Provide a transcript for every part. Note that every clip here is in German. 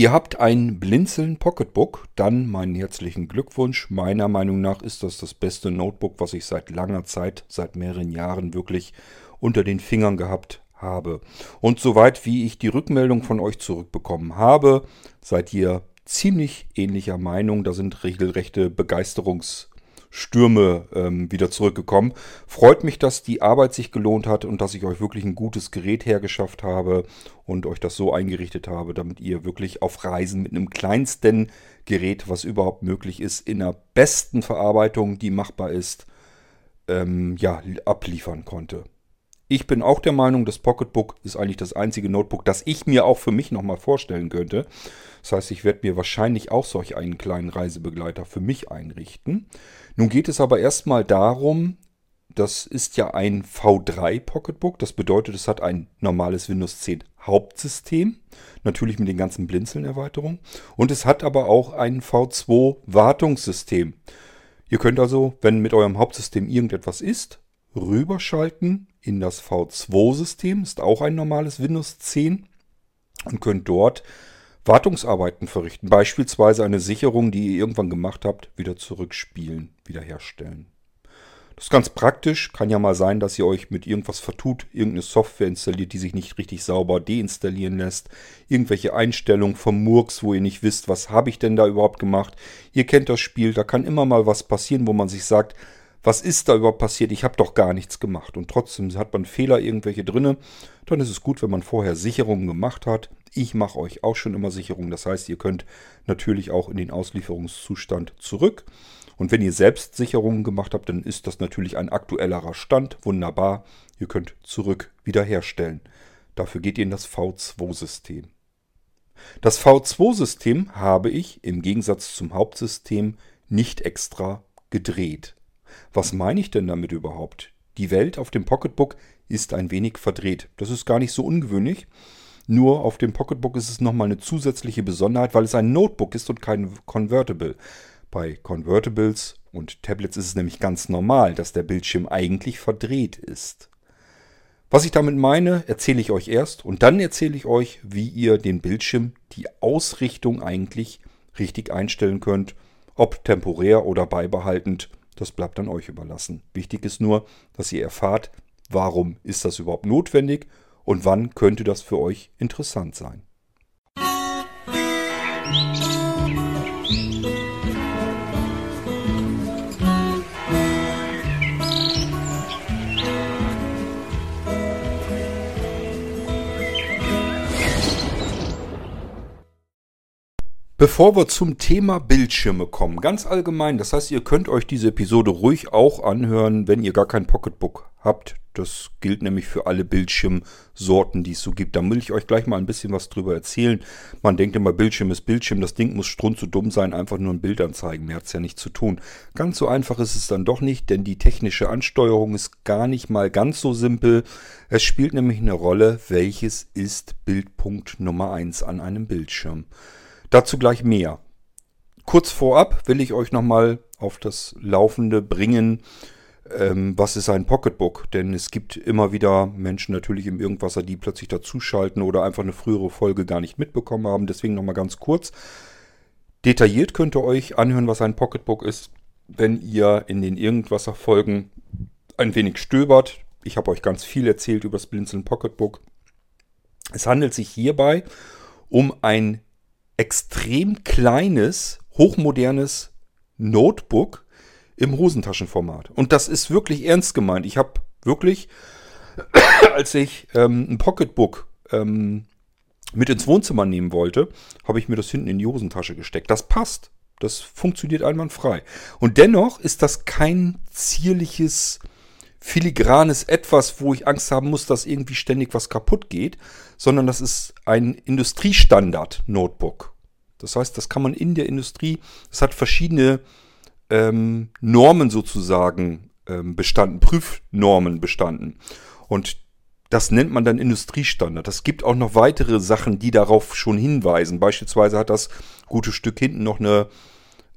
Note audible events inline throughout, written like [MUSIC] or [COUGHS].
Ihr habt ein Blinzeln Pocketbook, dann meinen herzlichen Glückwunsch. Meiner Meinung nach ist das das beste Notebook, was ich seit langer Zeit, seit mehreren Jahren wirklich unter den Fingern gehabt habe. Und soweit wie ich die Rückmeldung von euch zurückbekommen habe, seid ihr ziemlich ähnlicher Meinung. Da sind regelrechte Begeisterungs- Stürme ähm, wieder zurückgekommen. Freut mich, dass die Arbeit sich gelohnt hat und dass ich euch wirklich ein gutes Gerät hergeschafft habe und euch das so eingerichtet habe, damit ihr wirklich auf Reisen mit einem kleinsten Gerät, was überhaupt möglich ist, in der besten Verarbeitung, die machbar ist, ähm, ja, abliefern konnte. Ich bin auch der Meinung, das Pocketbook ist eigentlich das einzige Notebook, das ich mir auch für mich nochmal vorstellen könnte. Das heißt, ich werde mir wahrscheinlich auch solch einen kleinen Reisebegleiter für mich einrichten. Nun geht es aber erstmal darum, das ist ja ein V3 Pocketbook. Das bedeutet, es hat ein normales Windows 10 Hauptsystem. Natürlich mit den ganzen Blinzeln-Erweiterungen. Und es hat aber auch ein V2 Wartungssystem. Ihr könnt also, wenn mit eurem Hauptsystem irgendetwas ist, rüberschalten in das V2-System, ist auch ein normales Windows 10 und könnt dort Wartungsarbeiten verrichten. Beispielsweise eine Sicherung, die ihr irgendwann gemacht habt, wieder zurückspielen, wiederherstellen. Das ist ganz praktisch. Kann ja mal sein, dass ihr euch mit irgendwas vertut, irgendeine Software installiert, die sich nicht richtig sauber deinstallieren lässt. Irgendwelche Einstellungen vom Murks, wo ihr nicht wisst, was habe ich denn da überhaupt gemacht. Ihr kennt das Spiel, da kann immer mal was passieren, wo man sich sagt, was ist da überhaupt passiert? Ich habe doch gar nichts gemacht. Und trotzdem hat man Fehler irgendwelche drinne. Dann ist es gut, wenn man vorher Sicherungen gemacht hat. Ich mache euch auch schon immer Sicherungen. Das heißt, ihr könnt natürlich auch in den Auslieferungszustand zurück. Und wenn ihr selbst Sicherungen gemacht habt, dann ist das natürlich ein aktuellerer Stand. Wunderbar. Ihr könnt zurück wiederherstellen. Dafür geht ihr in das V2-System. Das V2-System habe ich im Gegensatz zum Hauptsystem nicht extra gedreht. Was meine ich denn damit überhaupt? Die Welt auf dem Pocketbook ist ein wenig verdreht. Das ist gar nicht so ungewöhnlich. Nur auf dem Pocketbook ist es nochmal eine zusätzliche Besonderheit, weil es ein Notebook ist und kein Convertible. Bei Convertibles und Tablets ist es nämlich ganz normal, dass der Bildschirm eigentlich verdreht ist. Was ich damit meine, erzähle ich euch erst und dann erzähle ich euch, wie ihr den Bildschirm, die Ausrichtung eigentlich richtig einstellen könnt, ob temporär oder beibehaltend das bleibt dann euch überlassen. Wichtig ist nur, dass ihr erfahrt, warum ist das überhaupt notwendig und wann könnte das für euch interessant sein. Musik Bevor wir zum Thema Bildschirme kommen, ganz allgemein, das heißt, ihr könnt euch diese Episode ruhig auch anhören, wenn ihr gar kein Pocketbook habt. Das gilt nämlich für alle Bildschirmsorten, die es so gibt. Da will ich euch gleich mal ein bisschen was drüber erzählen. Man denkt immer, Bildschirm ist Bildschirm, das Ding muss strunz zu dumm sein, einfach nur ein Bild anzeigen. Mehr hat es ja nicht zu tun. Ganz so einfach ist es dann doch nicht, denn die technische Ansteuerung ist gar nicht mal ganz so simpel. Es spielt nämlich eine Rolle, welches ist Bildpunkt Nummer 1 an einem Bildschirm. Dazu gleich mehr. Kurz vorab will ich euch nochmal auf das Laufende bringen, ähm, was ist ein Pocketbook? Denn es gibt immer wieder Menschen natürlich im Irgendwasser, die plötzlich dazuschalten oder einfach eine frühere Folge gar nicht mitbekommen haben. Deswegen nochmal ganz kurz. Detailliert könnt ihr euch anhören, was ein Pocketbook ist, wenn ihr in den Irgendwasser-Folgen ein wenig stöbert. Ich habe euch ganz viel erzählt über das Blinzeln Pocketbook. Es handelt sich hierbei um ein extrem kleines, hochmodernes Notebook im Hosentaschenformat. Und das ist wirklich ernst gemeint. Ich habe wirklich, [COUGHS] als ich ähm, ein Pocketbook ähm, mit ins Wohnzimmer nehmen wollte, habe ich mir das hinten in die Hosentasche gesteckt. Das passt. Das funktioniert einwandfrei. Und dennoch ist das kein zierliches filigranes Etwas, wo ich Angst haben muss, dass irgendwie ständig was kaputt geht, sondern das ist ein Industriestandard-Notebook. Das heißt, das kann man in der Industrie, es hat verschiedene ähm, Normen sozusagen ähm, bestanden, Prüfnormen bestanden. Und das nennt man dann Industriestandard. Es gibt auch noch weitere Sachen, die darauf schon hinweisen. Beispielsweise hat das gute Stück hinten noch eine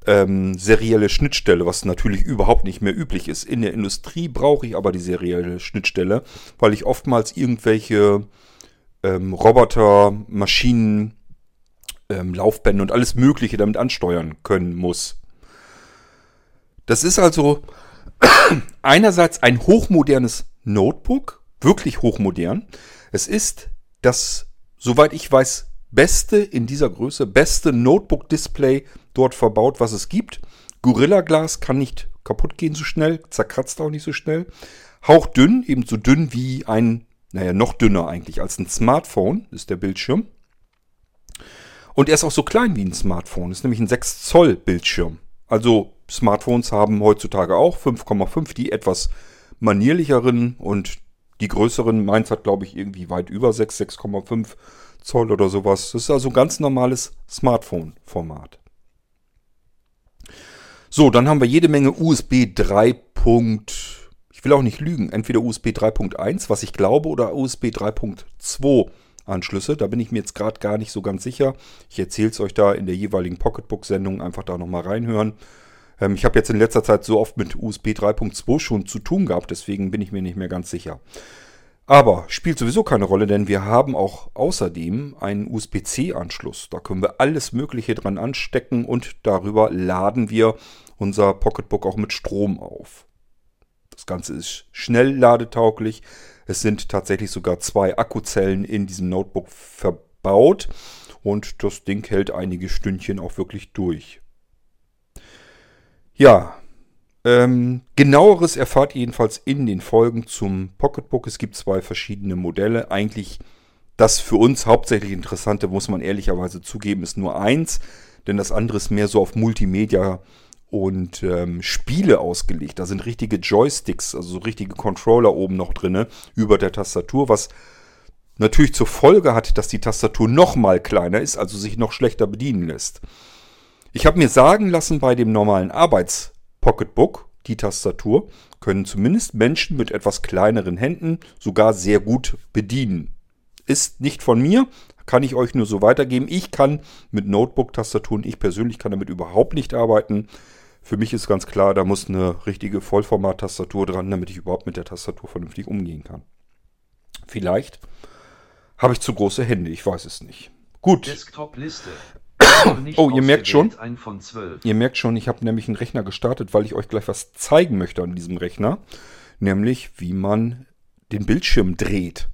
ähm, serielle Schnittstelle, was natürlich überhaupt nicht mehr üblich ist. In der Industrie brauche ich aber die serielle Schnittstelle, weil ich oftmals irgendwelche ähm, Roboter, Maschinen ähm, Laufbände und alles Mögliche damit ansteuern können muss. Das ist also [CLEARS THROAT] einerseits ein hochmodernes Notebook, wirklich hochmodern. Es ist das, soweit ich weiß, beste in dieser Größe, beste Notebook-Display dort verbaut, was es gibt. Gorilla Glas kann nicht kaputt gehen so schnell, zerkratzt auch nicht so schnell. Hauchdünn, eben so dünn wie ein, naja, noch dünner eigentlich als ein Smartphone ist der Bildschirm. Und er ist auch so klein wie ein Smartphone, ist nämlich ein 6 Zoll Bildschirm. Also Smartphones haben heutzutage auch 5,5, die etwas manierlicheren und die größeren. Meins hat, glaube ich, irgendwie weit über 6, 6,5 Zoll oder sowas. Das ist also ein ganz normales Smartphone-Format. So, dann haben wir jede Menge USB 3. Ich will auch nicht lügen, entweder USB 3.1, was ich glaube, oder USB 3.2 Anschlüsse. Da bin ich mir jetzt gerade gar nicht so ganz sicher. Ich erzähle es euch da in der jeweiligen Pocketbook-Sendung. Einfach da nochmal reinhören. Ähm, ich habe jetzt in letzter Zeit so oft mit USB 3.2 schon zu tun gehabt, deswegen bin ich mir nicht mehr ganz sicher. Aber spielt sowieso keine Rolle, denn wir haben auch außerdem einen USB-C-Anschluss. Da können wir alles Mögliche dran anstecken und darüber laden wir unser Pocketbook auch mit Strom auf. Das Ganze ist schnell ladetauglich. Es sind tatsächlich sogar zwei Akkuzellen in diesem Notebook verbaut und das Ding hält einige Stündchen auch wirklich durch. Ja, ähm, genaueres erfahrt ihr jedenfalls in den Folgen zum Pocketbook. Es gibt zwei verschiedene Modelle. Eigentlich das für uns hauptsächlich Interessante, muss man ehrlicherweise zugeben, ist nur eins, denn das andere ist mehr so auf Multimedia und ähm, Spiele ausgelegt. Da sind richtige Joysticks, also so richtige Controller oben noch drin über der Tastatur, was natürlich zur Folge hat, dass die Tastatur noch mal kleiner ist, also sich noch schlechter bedienen lässt. Ich habe mir sagen lassen, bei dem normalen Arbeits-Pocketbook, die Tastatur, können zumindest Menschen mit etwas kleineren Händen sogar sehr gut bedienen. Ist nicht von mir, kann ich euch nur so weitergeben. Ich kann mit Notebook-Tastaturen, ich persönlich kann damit überhaupt nicht arbeiten. Für mich ist ganz klar, da muss eine richtige Vollformat-Tastatur dran, damit ich überhaupt mit der Tastatur vernünftig umgehen kann. Vielleicht habe ich zu große Hände, ich weiß es nicht. Gut. Desktop-Liste. [COUGHS] oh, ihr merkt schon, ihr merkt schon, ich habe nämlich einen Rechner gestartet, weil ich euch gleich was zeigen möchte an diesem Rechner. Nämlich, wie man den Bildschirm dreht.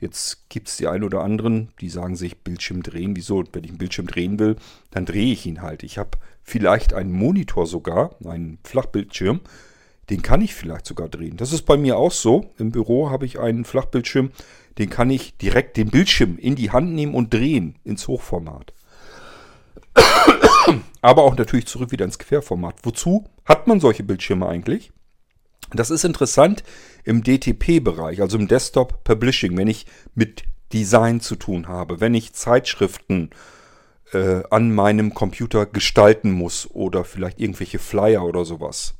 Jetzt gibt es die einen oder anderen, die sagen sich, Bildschirm drehen, wieso? Wenn ich einen Bildschirm drehen will, dann drehe ich ihn halt. Ich habe vielleicht einen Monitor sogar, einen Flachbildschirm, den kann ich vielleicht sogar drehen. Das ist bei mir auch so. Im Büro habe ich einen Flachbildschirm, den kann ich direkt den Bildschirm in die Hand nehmen und drehen ins Hochformat. Aber auch natürlich zurück wieder ins Querformat. Wozu hat man solche Bildschirme eigentlich? Das ist interessant im DTP-Bereich, also im Desktop Publishing, wenn ich mit Design zu tun habe, wenn ich Zeitschriften äh, an meinem Computer gestalten muss oder vielleicht irgendwelche Flyer oder sowas.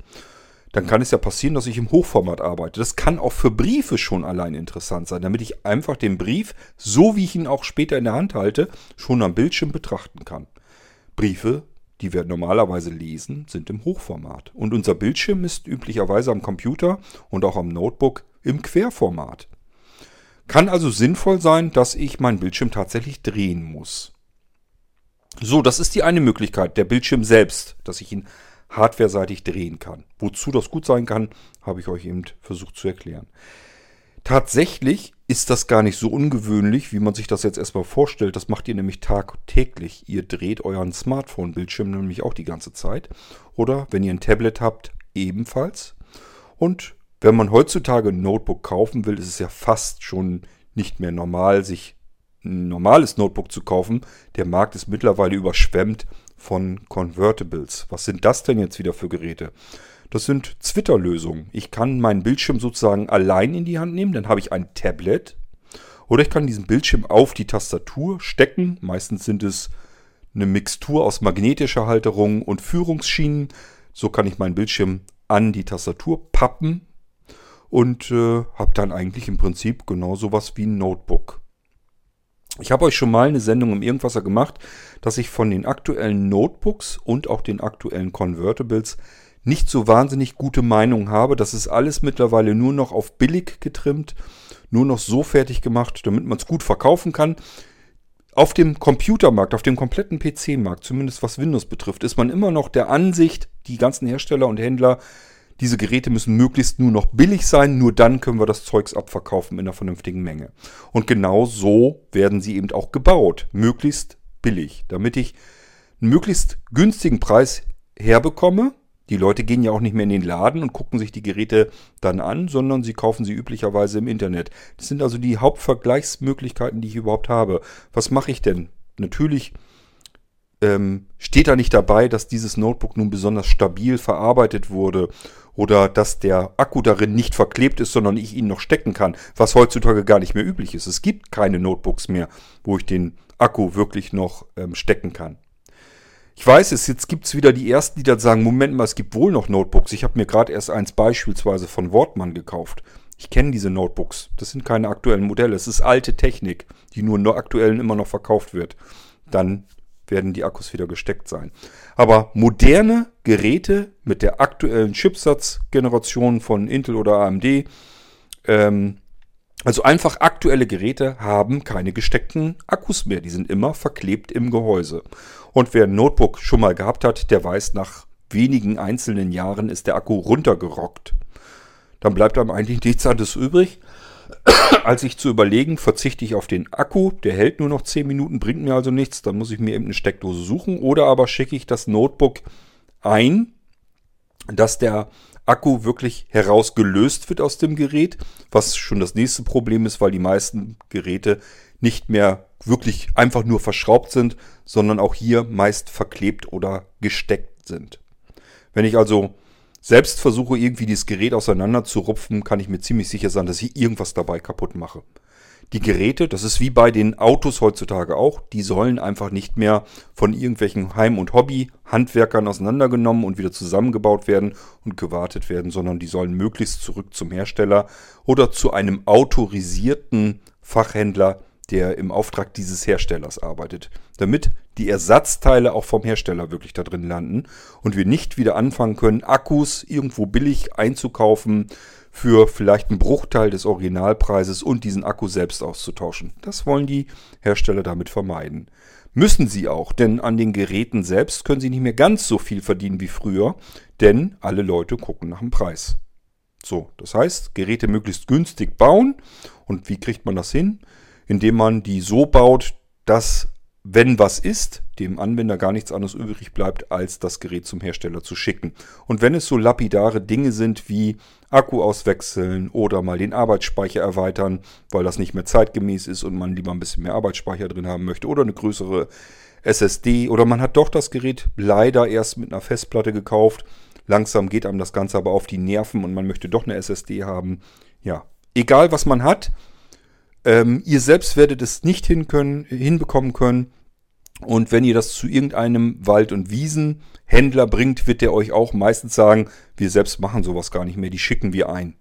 Dann kann es ja passieren, dass ich im Hochformat arbeite. Das kann auch für Briefe schon allein interessant sein, damit ich einfach den Brief, so wie ich ihn auch später in der Hand halte, schon am Bildschirm betrachten kann. Briefe, die wir normalerweise lesen, sind im Hochformat. Und unser Bildschirm ist üblicherweise am Computer und auch am Notebook im Querformat. Kann also sinnvoll sein, dass ich meinen Bildschirm tatsächlich drehen muss. So, das ist die eine Möglichkeit, der Bildschirm selbst, dass ich ihn hardwareseitig drehen kann. Wozu das gut sein kann, habe ich euch eben versucht zu erklären. Tatsächlich ist das gar nicht so ungewöhnlich, wie man sich das jetzt erstmal vorstellt. Das macht ihr nämlich tagtäglich. Ihr dreht euren Smartphone-Bildschirm nämlich auch die ganze Zeit. Oder wenn ihr ein Tablet habt, ebenfalls. Und wenn man heutzutage ein Notebook kaufen will, ist es ja fast schon nicht mehr normal, sich ein normales Notebook zu kaufen. Der Markt ist mittlerweile überschwemmt von Convertibles. Was sind das denn jetzt wieder für Geräte? Das sind Twitter-Lösungen. Ich kann meinen Bildschirm sozusagen allein in die Hand nehmen, dann habe ich ein Tablet. Oder ich kann diesen Bildschirm auf die Tastatur stecken. Meistens sind es eine Mixtur aus magnetischer Halterung und Führungsschienen. So kann ich meinen Bildschirm an die Tastatur pappen und äh, habe dann eigentlich im Prinzip genau sowas wie ein Notebook. Ich habe euch schon mal eine Sendung im Irgendwasser gemacht, dass ich von den aktuellen Notebooks und auch den aktuellen Convertibles nicht so wahnsinnig gute Meinung habe. Das ist alles mittlerweile nur noch auf billig getrimmt, nur noch so fertig gemacht, damit man es gut verkaufen kann. auf dem Computermarkt, auf dem kompletten PC-Markt, zumindest was Windows betrifft, ist man immer noch der Ansicht, die ganzen Hersteller und Händler, diese Geräte müssen möglichst nur noch billig sein, nur dann können wir das Zeugs abverkaufen in einer vernünftigen Menge. Und genau so werden sie eben auch gebaut, möglichst billig, damit ich einen möglichst günstigen Preis herbekomme. Die Leute gehen ja auch nicht mehr in den Laden und gucken sich die Geräte dann an, sondern sie kaufen sie üblicherweise im Internet. Das sind also die Hauptvergleichsmöglichkeiten, die ich überhaupt habe. Was mache ich denn? Natürlich ähm, steht da nicht dabei, dass dieses Notebook nun besonders stabil verarbeitet wurde oder dass der Akku darin nicht verklebt ist, sondern ich ihn noch stecken kann, was heutzutage gar nicht mehr üblich ist. Es gibt keine Notebooks mehr, wo ich den Akku wirklich noch ähm, stecken kann. Ich weiß es, jetzt gibt es wieder die ersten, die dann sagen, Moment mal, es gibt wohl noch Notebooks. Ich habe mir gerade erst eins beispielsweise von Wortmann gekauft. Ich kenne diese Notebooks. Das sind keine aktuellen Modelle. Es ist alte Technik, die nur in aktuellen immer noch verkauft wird. Dann werden die Akkus wieder gesteckt sein. Aber moderne Geräte mit der aktuellen Chipsatzgeneration von Intel oder AMD, ähm, also einfach aktuelle Geräte haben keine gesteckten Akkus mehr. Die sind immer verklebt im Gehäuse. Und wer ein Notebook schon mal gehabt hat, der weiß, nach wenigen einzelnen Jahren ist der Akku runtergerockt. Dann bleibt einem eigentlich nichts anderes übrig, als ich zu überlegen, verzichte ich auf den Akku, der hält nur noch 10 Minuten, bringt mir also nichts, dann muss ich mir eben eine Steckdose suchen oder aber schicke ich das Notebook ein, dass der Akku wirklich herausgelöst wird aus dem Gerät, was schon das nächste Problem ist, weil die meisten Geräte nicht mehr wirklich einfach nur verschraubt sind, sondern auch hier meist verklebt oder gesteckt sind. Wenn ich also selbst versuche, irgendwie dieses Gerät auseinander zu rupfen, kann ich mir ziemlich sicher sein, dass ich irgendwas dabei kaputt mache. Die Geräte, das ist wie bei den Autos heutzutage auch, die sollen einfach nicht mehr von irgendwelchen Heim- und Hobby-Handwerkern auseinandergenommen und wieder zusammengebaut werden und gewartet werden, sondern die sollen möglichst zurück zum Hersteller oder zu einem autorisierten Fachhändler, der im Auftrag dieses Herstellers arbeitet, damit die Ersatzteile auch vom Hersteller wirklich da drin landen und wir nicht wieder anfangen können, Akkus irgendwo billig einzukaufen für vielleicht einen Bruchteil des Originalpreises und diesen Akku selbst auszutauschen. Das wollen die Hersteller damit vermeiden. Müssen sie auch, denn an den Geräten selbst können sie nicht mehr ganz so viel verdienen wie früher, denn alle Leute gucken nach dem Preis. So, das heißt, Geräte möglichst günstig bauen. Und wie kriegt man das hin? Indem man die so baut, dass, wenn was ist, dem Anwender gar nichts anderes übrig bleibt, als das Gerät zum Hersteller zu schicken. Und wenn es so lapidare Dinge sind wie Akku auswechseln oder mal den Arbeitsspeicher erweitern, weil das nicht mehr zeitgemäß ist und man lieber ein bisschen mehr Arbeitsspeicher drin haben möchte oder eine größere SSD oder man hat doch das Gerät leider erst mit einer Festplatte gekauft. Langsam geht einem das Ganze aber auf die Nerven und man möchte doch eine SSD haben. Ja, egal was man hat, ähm, ihr selbst werdet es nicht hin können, hinbekommen können. Und wenn ihr das zu irgendeinem Wald- und Wiesenhändler bringt, wird der euch auch meistens sagen, wir selbst machen sowas gar nicht mehr, die schicken wir ein.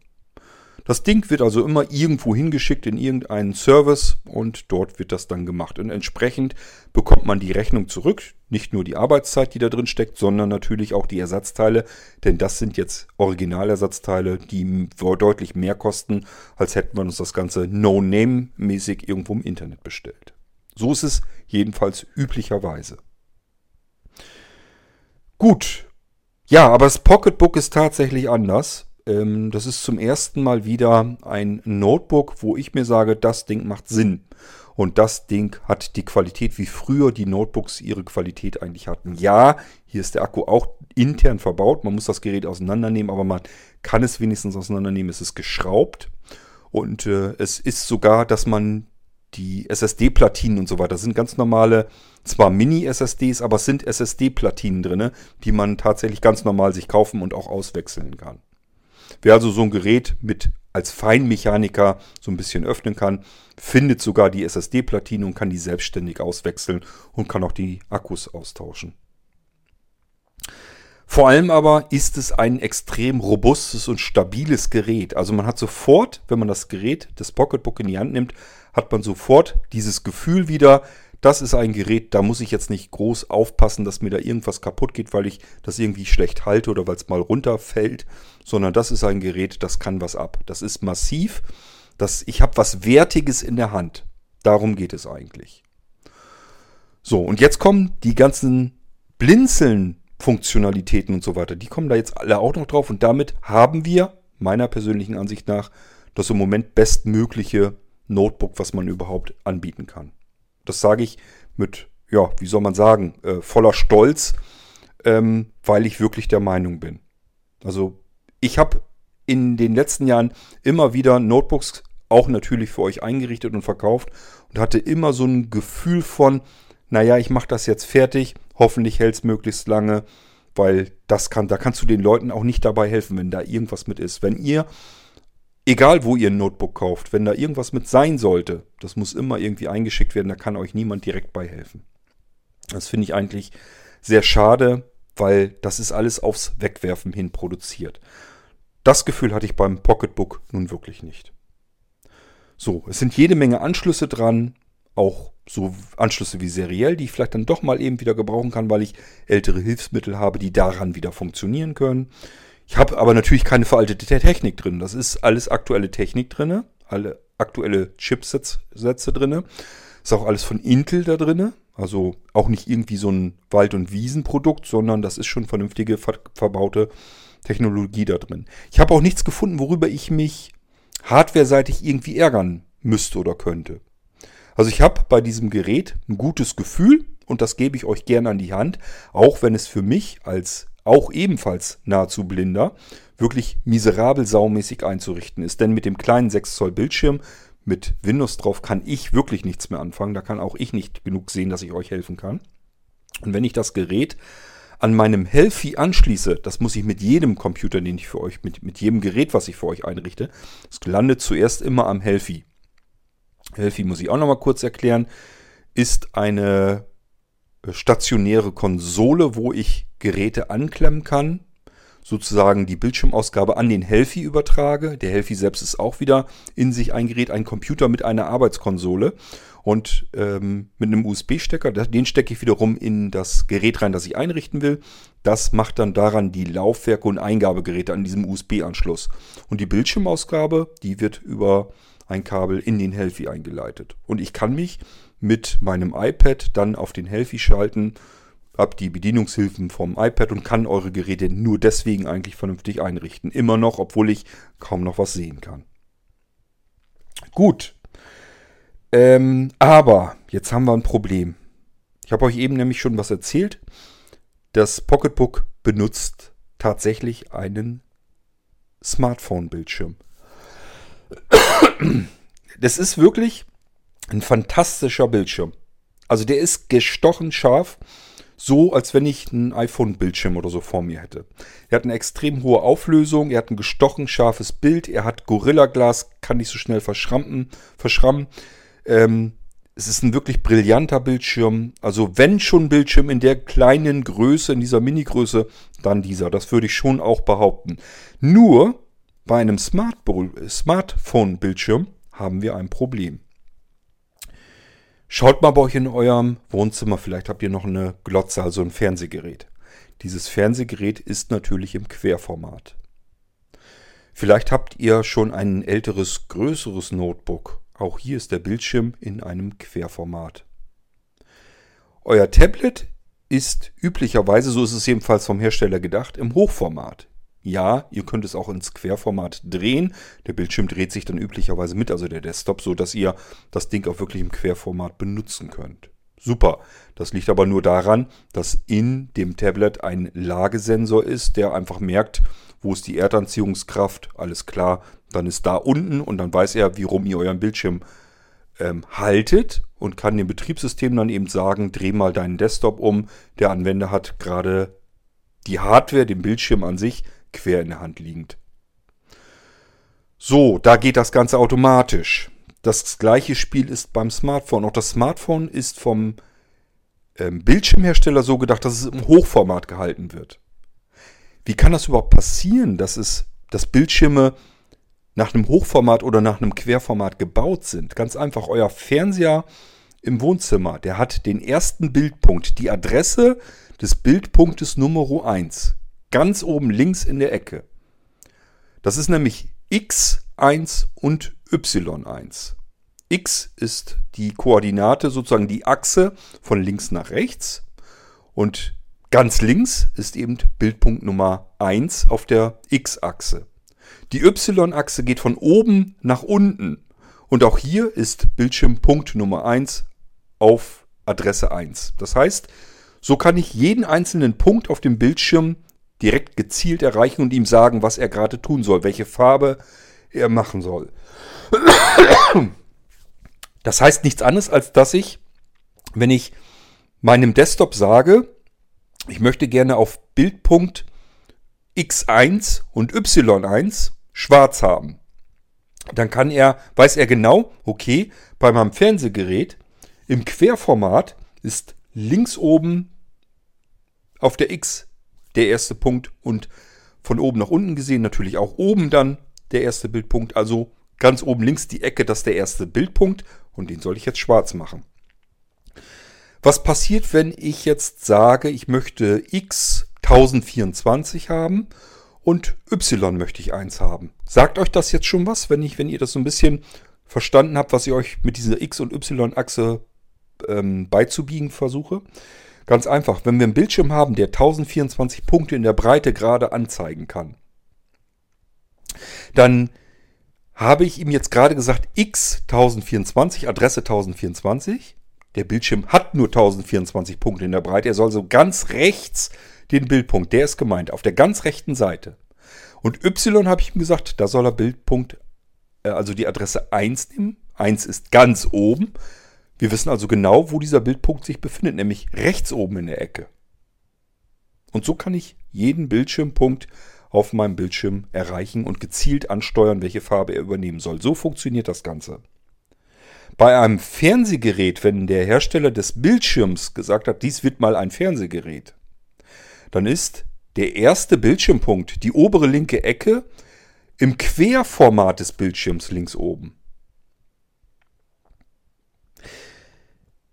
Das Ding wird also immer irgendwo hingeschickt in irgendeinen Service und dort wird das dann gemacht. Und entsprechend bekommt man die Rechnung zurück. Nicht nur die Arbeitszeit, die da drin steckt, sondern natürlich auch die Ersatzteile. Denn das sind jetzt Originalersatzteile, die deutlich mehr kosten, als hätten wir uns das Ganze No-Name-mäßig irgendwo im Internet bestellt. So ist es jedenfalls üblicherweise. Gut. Ja, aber das Pocketbook ist tatsächlich anders. Ähm, das ist zum ersten Mal wieder ein Notebook, wo ich mir sage, das Ding macht Sinn. Und das Ding hat die Qualität, wie früher die Notebooks ihre Qualität eigentlich hatten. Ja, hier ist der Akku auch intern verbaut. Man muss das Gerät auseinandernehmen, aber man kann es wenigstens auseinandernehmen. Es ist geschraubt. Und äh, es ist sogar, dass man die SSD-Platinen und so weiter sind ganz normale, zwar Mini-SSDs, aber es sind SSD-Platinen drin, die man tatsächlich ganz normal sich kaufen und auch auswechseln kann. Wer also so ein Gerät mit als Feinmechaniker so ein bisschen öffnen kann, findet sogar die SSD-Platine und kann die selbstständig auswechseln und kann auch die Akkus austauschen. Vor allem aber ist es ein extrem robustes und stabiles Gerät. Also man hat sofort, wenn man das Gerät, das Pocketbook in die Hand nimmt, hat man sofort dieses Gefühl wieder, das ist ein Gerät, da muss ich jetzt nicht groß aufpassen, dass mir da irgendwas kaputt geht, weil ich das irgendwie schlecht halte oder weil es mal runterfällt, sondern das ist ein Gerät, das kann was ab. Das ist massiv, das, ich habe was Wertiges in der Hand. Darum geht es eigentlich. So, und jetzt kommen die ganzen Blinzeln-Funktionalitäten und so weiter. Die kommen da jetzt alle auch noch drauf und damit haben wir, meiner persönlichen Ansicht nach, das im Moment bestmögliche Notebook, was man überhaupt anbieten kann. Das sage ich mit, ja, wie soll man sagen, äh, voller Stolz, ähm, weil ich wirklich der Meinung bin. Also ich habe in den letzten Jahren immer wieder Notebooks auch natürlich für euch eingerichtet und verkauft und hatte immer so ein Gefühl von, naja, ich mache das jetzt fertig, hoffentlich hält es möglichst lange, weil das kann, da kannst du den Leuten auch nicht dabei helfen, wenn da irgendwas mit ist. Wenn ihr, egal wo ihr ein Notebook kauft, wenn da irgendwas mit sein sollte, das muss immer irgendwie eingeschickt werden, da kann euch niemand direkt bei helfen. Das finde ich eigentlich sehr schade, weil das ist alles aufs Wegwerfen hin produziert. Das Gefühl hatte ich beim Pocketbook nun wirklich nicht. So, es sind jede Menge Anschlüsse dran, auch so Anschlüsse wie seriell, die ich vielleicht dann doch mal eben wieder gebrauchen kann, weil ich ältere Hilfsmittel habe, die daran wieder funktionieren können. Ich habe aber natürlich keine veraltete Technik drin. Das ist alles aktuelle Technik drin, alle aktuelle Chipsätze drin. Ist auch alles von Intel da drin. Also auch nicht irgendwie so ein Wald- und Wiesenprodukt, sondern das ist schon vernünftige ver verbaute Technologie da drin. Ich habe auch nichts gefunden, worüber ich mich hardwareseitig irgendwie ärgern müsste oder könnte. Also ich habe bei diesem Gerät ein gutes Gefühl und das gebe ich euch gerne an die Hand, auch wenn es für mich als auch ebenfalls nahezu blinder wirklich miserabel saumäßig einzurichten ist. Denn mit dem kleinen 6 Zoll Bildschirm mit Windows drauf kann ich wirklich nichts mehr anfangen. Da kann auch ich nicht genug sehen, dass ich euch helfen kann. Und wenn ich das Gerät an meinem Helfi anschließe, das muss ich mit jedem Computer, den ich für euch, mit, mit jedem Gerät, was ich für euch einrichte, es landet zuerst immer am Helfi. Helfi muss ich auch nochmal kurz erklären, ist eine stationäre Konsole, wo ich Geräte anklemmen kann, sozusagen die Bildschirmausgabe an den Helfi übertrage. Der Helfi selbst ist auch wieder in sich ein Gerät, ein Computer mit einer Arbeitskonsole und ähm, mit einem USB-Stecker. Den stecke ich wiederum in das Gerät rein, das ich einrichten will. Das macht dann daran die Laufwerke und Eingabegeräte an diesem USB-Anschluss. Und die Bildschirmausgabe, die wird über ein Kabel in den Helfi eingeleitet. Und ich kann mich mit meinem iPad dann auf den Helfi schalten, habe die Bedienungshilfen vom iPad und kann eure Geräte nur deswegen eigentlich vernünftig einrichten. Immer noch, obwohl ich kaum noch was sehen kann. Gut, ähm, aber jetzt haben wir ein Problem. Ich habe euch eben nämlich schon was erzählt. Das Pocketbook benutzt tatsächlich einen Smartphone-Bildschirm. Das ist wirklich ein fantastischer Bildschirm. Also der ist gestochen scharf, so als wenn ich einen iPhone-Bildschirm oder so vor mir hätte. Er hat eine extrem hohe Auflösung, er hat ein gestochen scharfes Bild, er hat Gorilla-Glas, kann nicht so schnell verschrammen. verschrammen. Ähm, es ist ein wirklich brillanter Bildschirm. Also wenn schon Bildschirm in der kleinen Größe, in dieser Mini-Größe, dann dieser. Das würde ich schon auch behaupten. Nur bei einem Smartphone-Bildschirm haben wir ein Problem. Schaut mal bei euch in eurem Wohnzimmer, vielleicht habt ihr noch eine Glotze, also ein Fernsehgerät. Dieses Fernsehgerät ist natürlich im Querformat. Vielleicht habt ihr schon ein älteres, größeres Notebook auch hier ist der Bildschirm in einem Querformat. Euer Tablet ist üblicherweise, so ist es jedenfalls vom Hersteller gedacht, im Hochformat. Ja, ihr könnt es auch ins Querformat drehen. Der Bildschirm dreht sich dann üblicherweise mit, also der Desktop, so dass ihr das Ding auch wirklich im Querformat benutzen könnt. Super. Das liegt aber nur daran, dass in dem Tablet ein Lagesensor ist, der einfach merkt, wo ist die Erdanziehungskraft, alles klar, dann ist da unten und dann weiß er, wie rum ihr euren Bildschirm ähm, haltet und kann dem Betriebssystem dann eben sagen, dreh mal deinen Desktop um. Der Anwender hat gerade die Hardware, den Bildschirm an sich, quer in der Hand liegend. So, da geht das Ganze automatisch. Das gleiche Spiel ist beim Smartphone. Auch das Smartphone ist vom ähm, Bildschirmhersteller so gedacht, dass es im Hochformat gehalten wird. Wie kann das überhaupt passieren, dass es dass Bildschirme nach einem Hochformat oder nach einem Querformat gebaut sind. Ganz einfach, euer Fernseher im Wohnzimmer, der hat den ersten Bildpunkt, die Adresse des Bildpunktes Nummer 1. Ganz oben links in der Ecke. Das ist nämlich X1 und Y1. x ist die Koordinate, sozusagen die Achse von links nach rechts. Und ganz links ist eben Bildpunkt Nummer 1 auf der x-Achse. Die y-Achse geht von oben nach unten. Und auch hier ist Bildschirmpunkt Nummer 1 auf Adresse 1. Das heißt, so kann ich jeden einzelnen Punkt auf dem Bildschirm direkt gezielt erreichen und ihm sagen, was er gerade tun soll, welche Farbe er machen soll. Das heißt nichts anderes, als dass ich, wenn ich meinem Desktop sage, ich möchte gerne auf Bildpunkt X1 und Y1 schwarz haben. Dann kann er, weiß er genau, okay, bei meinem Fernsehgerät im Querformat ist links oben auf der X der erste Punkt und von oben nach unten gesehen natürlich auch oben dann der erste Bildpunkt. Also ganz oben links die Ecke, das ist der erste Bildpunkt und den soll ich jetzt schwarz machen. Was passiert, wenn ich jetzt sage, ich möchte x 1024 haben und y möchte ich 1 haben? Sagt euch das jetzt schon was, wenn, ich, wenn ihr das so ein bisschen verstanden habt, was ich euch mit dieser x- und y-Achse ähm, beizubiegen versuche? Ganz einfach, wenn wir einen Bildschirm haben, der 1024 Punkte in der Breite gerade anzeigen kann, dann habe ich ihm jetzt gerade gesagt, x 1024, Adresse 1024. Der Bildschirm hat nur 1024 Punkte in der Breite. Er soll so ganz rechts den Bildpunkt, der ist gemeint, auf der ganz rechten Seite. Und y habe ich ihm gesagt, da soll er Bildpunkt, äh, also die Adresse 1 nehmen. 1 ist ganz oben. Wir wissen also genau, wo dieser Bildpunkt sich befindet, nämlich rechts oben in der Ecke. Und so kann ich jeden Bildschirmpunkt auf meinem Bildschirm erreichen und gezielt ansteuern, welche Farbe er übernehmen soll. So funktioniert das Ganze. Bei einem Fernsehgerät, wenn der Hersteller des Bildschirms gesagt hat, dies wird mal ein Fernsehgerät, dann ist der erste Bildschirmpunkt, die obere linke Ecke, im Querformat des Bildschirms links oben.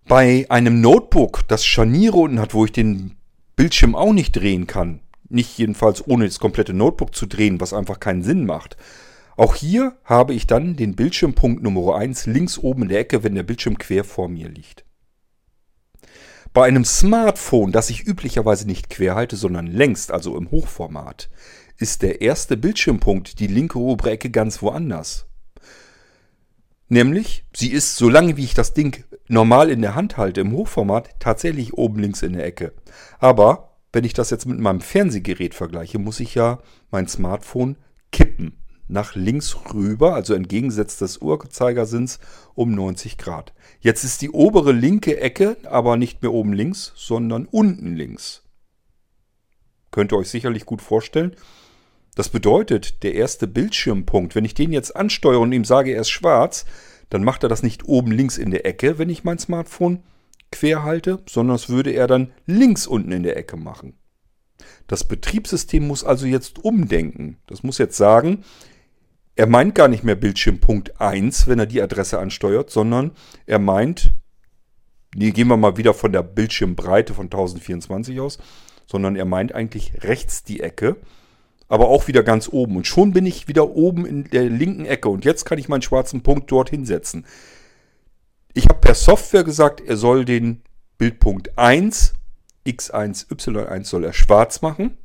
Bei einem Notebook, das Scharniere unten hat, wo ich den Bildschirm auch nicht drehen kann, nicht jedenfalls ohne das komplette Notebook zu drehen, was einfach keinen Sinn macht. Auch hier habe ich dann den Bildschirmpunkt Nummer 1 links oben in der Ecke, wenn der Bildschirm quer vor mir liegt. Bei einem Smartphone, das ich üblicherweise nicht quer halte, sondern längst, also im Hochformat, ist der erste Bildschirmpunkt die linke obere Ecke ganz woanders. Nämlich, sie ist, solange wie ich das Ding normal in der Hand halte, im Hochformat, tatsächlich oben links in der Ecke. Aber wenn ich das jetzt mit meinem Fernsehgerät vergleiche, muss ich ja mein Smartphone kippen. Nach links rüber, also entgegengesetzt des Uhrzeigersinns, um 90 Grad. Jetzt ist die obere linke Ecke aber nicht mehr oben links, sondern unten links. Könnt ihr euch sicherlich gut vorstellen. Das bedeutet, der erste Bildschirmpunkt, wenn ich den jetzt ansteuere und ihm sage, er ist schwarz, dann macht er das nicht oben links in der Ecke, wenn ich mein Smartphone quer halte, sondern das würde er dann links unten in der Ecke machen. Das Betriebssystem muss also jetzt umdenken. Das muss jetzt sagen, er meint gar nicht mehr Bildschirmpunkt 1, wenn er die Adresse ansteuert, sondern er meint, nee, gehen wir mal wieder von der Bildschirmbreite von 1024 aus, sondern er meint eigentlich rechts die Ecke, aber auch wieder ganz oben. Und schon bin ich wieder oben in der linken Ecke und jetzt kann ich meinen schwarzen Punkt dort hinsetzen. Ich habe per Software gesagt, er soll den Bildpunkt 1, x1, y1 soll er schwarz machen.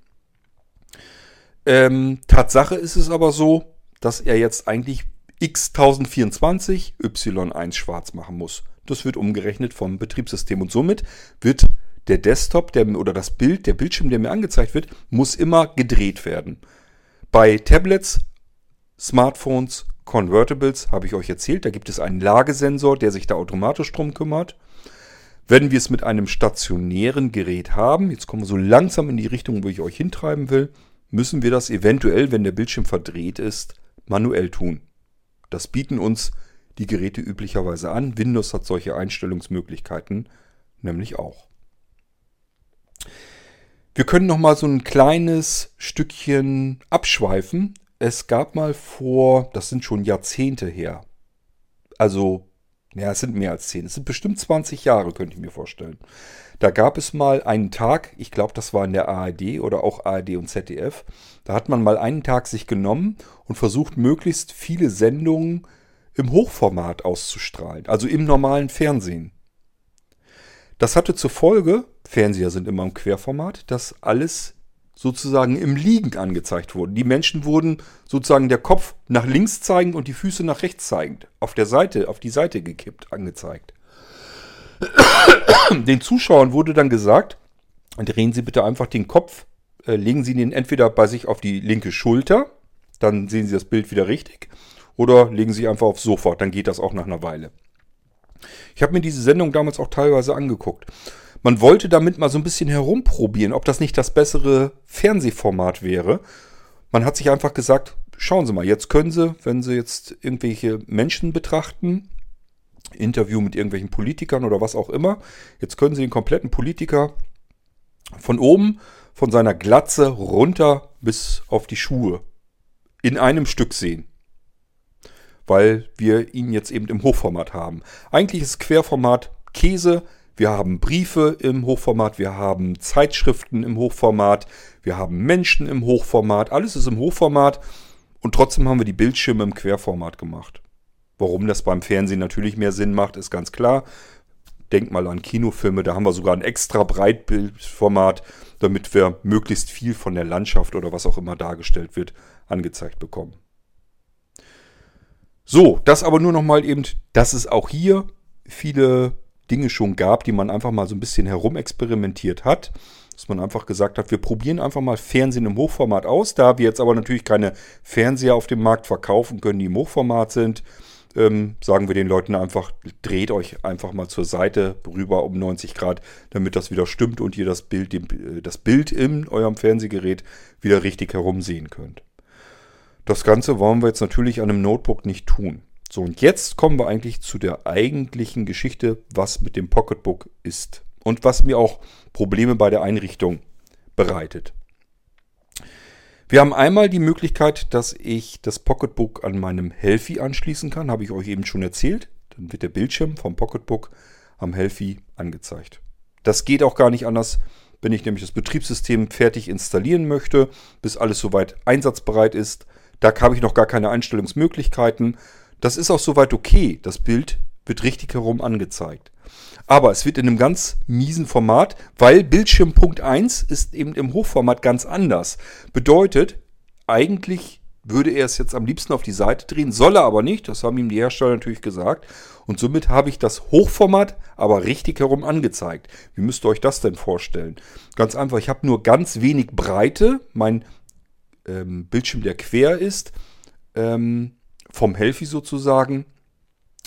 Ähm, Tatsache ist es aber so, dass er jetzt eigentlich x 1024, y1 schwarz machen muss. Das wird umgerechnet vom Betriebssystem und somit wird der Desktop der, oder das Bild, der Bildschirm, der mir angezeigt wird, muss immer gedreht werden. Bei Tablets, Smartphones Convertibles habe ich euch erzählt. Da gibt es einen Lagesensor, der sich da automatisch drum kümmert. Wenn wir es mit einem stationären Gerät haben, jetzt kommen wir so langsam in die Richtung, wo ich euch hintreiben will, müssen wir das eventuell, wenn der Bildschirm verdreht ist, manuell tun. Das bieten uns die Geräte üblicherweise an. Windows hat solche Einstellungsmöglichkeiten nämlich auch. Wir können noch mal so ein kleines Stückchen abschweifen es gab mal vor, das sind schon Jahrzehnte her, also, ja, es sind mehr als zehn, es sind bestimmt 20 Jahre, könnte ich mir vorstellen. Da gab es mal einen Tag, ich glaube, das war in der ARD oder auch ARD und ZDF, da hat man mal einen Tag sich genommen und versucht, möglichst viele Sendungen im Hochformat auszustrahlen, also im normalen Fernsehen. Das hatte zur Folge, Fernseher sind immer im Querformat, dass alles sozusagen im Liegen angezeigt wurde. Die Menschen wurden sozusagen der Kopf nach links zeigend und die Füße nach rechts zeigend, auf der Seite, auf die Seite gekippt angezeigt. [COUGHS] Den Zuschauern wurde dann gesagt, drehen Sie bitte einfach den Kopf, äh, legen Sie ihn entweder bei sich auf die linke Schulter, dann sehen Sie das Bild wieder richtig, oder legen Sie einfach aufs Sofa, dann geht das auch nach einer Weile. Ich habe mir diese Sendung damals auch teilweise angeguckt. Man wollte damit mal so ein bisschen herumprobieren, ob das nicht das bessere Fernsehformat wäre. Man hat sich einfach gesagt, schauen Sie mal, jetzt können Sie, wenn Sie jetzt irgendwelche Menschen betrachten, Interview mit irgendwelchen Politikern oder was auch immer, jetzt können Sie den kompletten Politiker von oben, von seiner Glatze runter bis auf die Schuhe in einem Stück sehen. Weil wir ihn jetzt eben im Hochformat haben. Eigentlich ist Querformat Käse, wir haben Briefe im Hochformat, wir haben Zeitschriften im Hochformat, wir haben Menschen im Hochformat, alles ist im Hochformat und trotzdem haben wir die Bildschirme im Querformat gemacht. Warum das beim Fernsehen natürlich mehr Sinn macht, ist ganz klar. Denk mal an Kinofilme, da haben wir sogar ein extra Breitbildformat, damit wir möglichst viel von der Landschaft oder was auch immer dargestellt wird, angezeigt bekommen. So, das aber nur nochmal eben, dass es auch hier viele Dinge schon gab, die man einfach mal so ein bisschen herumexperimentiert hat. Dass man einfach gesagt hat, wir probieren einfach mal Fernsehen im Hochformat aus. Da wir jetzt aber natürlich keine Fernseher auf dem Markt verkaufen können, die im Hochformat sind, ähm, sagen wir den Leuten einfach, dreht euch einfach mal zur Seite rüber um 90 Grad, damit das wieder stimmt und ihr das Bild, äh, das Bild in eurem Fernsehgerät wieder richtig herum sehen könnt. Das Ganze wollen wir jetzt natürlich an einem Notebook nicht tun. So, und jetzt kommen wir eigentlich zu der eigentlichen Geschichte, was mit dem Pocketbook ist. Und was mir auch Probleme bei der Einrichtung bereitet. Wir haben einmal die Möglichkeit, dass ich das Pocketbook an meinem Healthy anschließen kann. Habe ich euch eben schon erzählt. Dann wird der Bildschirm vom Pocketbook am Healthy angezeigt. Das geht auch gar nicht anders, wenn ich nämlich das Betriebssystem fertig installieren möchte, bis alles soweit einsatzbereit ist. Da habe ich noch gar keine Einstellungsmöglichkeiten. Das ist auch soweit okay. Das Bild wird richtig herum angezeigt. Aber es wird in einem ganz miesen Format, weil Bildschirmpunkt 1 ist eben im Hochformat ganz anders. Bedeutet, eigentlich würde er es jetzt am liebsten auf die Seite drehen, soll er aber nicht. Das haben ihm die Hersteller natürlich gesagt. Und somit habe ich das Hochformat aber richtig herum angezeigt. Wie müsst ihr euch das denn vorstellen? Ganz einfach, ich habe nur ganz wenig Breite. Mein ähm, Bildschirm, der quer ist, ähm, vom Healthy sozusagen.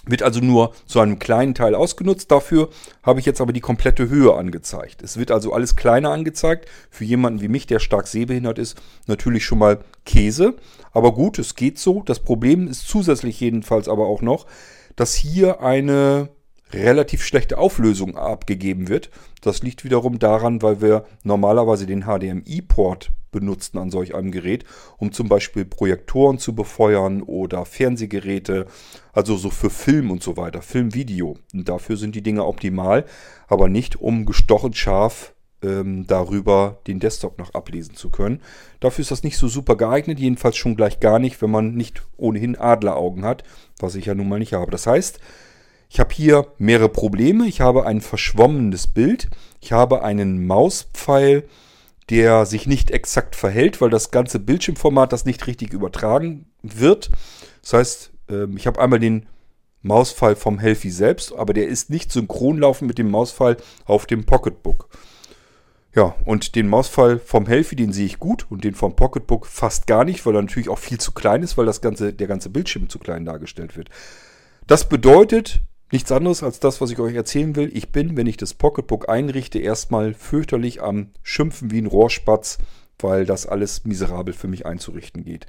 Wird also nur zu einem kleinen Teil ausgenutzt. Dafür habe ich jetzt aber die komplette Höhe angezeigt. Es wird also alles kleiner angezeigt. Für jemanden wie mich, der stark sehbehindert ist, natürlich schon mal Käse. Aber gut, es geht so. Das Problem ist zusätzlich jedenfalls aber auch noch, dass hier eine relativ schlechte Auflösung abgegeben wird. Das liegt wiederum daran, weil wir normalerweise den HDMI-Port benutzen an solch einem Gerät, um zum Beispiel Projektoren zu befeuern oder Fernsehgeräte, also so für Film und so weiter, Film, Video. Und dafür sind die Dinge optimal, aber nicht um gestochen scharf ähm, darüber den Desktop noch ablesen zu können. Dafür ist das nicht so super geeignet, jedenfalls schon gleich gar nicht, wenn man nicht ohnehin Adleraugen hat, was ich ja nun mal nicht habe. Das heißt, ich habe hier mehrere Probleme. Ich habe ein verschwommenes Bild. Ich habe einen Mauspfeil, der sich nicht exakt verhält, weil das ganze Bildschirmformat das nicht richtig übertragen wird. Das heißt, ähm, ich habe einmal den Mauspfeil vom Healthy selbst, aber der ist nicht synchron laufen mit dem Mauspfeil auf dem Pocketbook. Ja, und den Mauspfeil vom Healthy, den sehe ich gut und den vom Pocketbook fast gar nicht, weil er natürlich auch viel zu klein ist, weil das ganze, der ganze Bildschirm zu klein dargestellt wird. Das bedeutet, Nichts anderes als das, was ich euch erzählen will. Ich bin, wenn ich das Pocketbook einrichte, erstmal fürchterlich am Schimpfen wie ein Rohrspatz, weil das alles miserabel für mich einzurichten geht.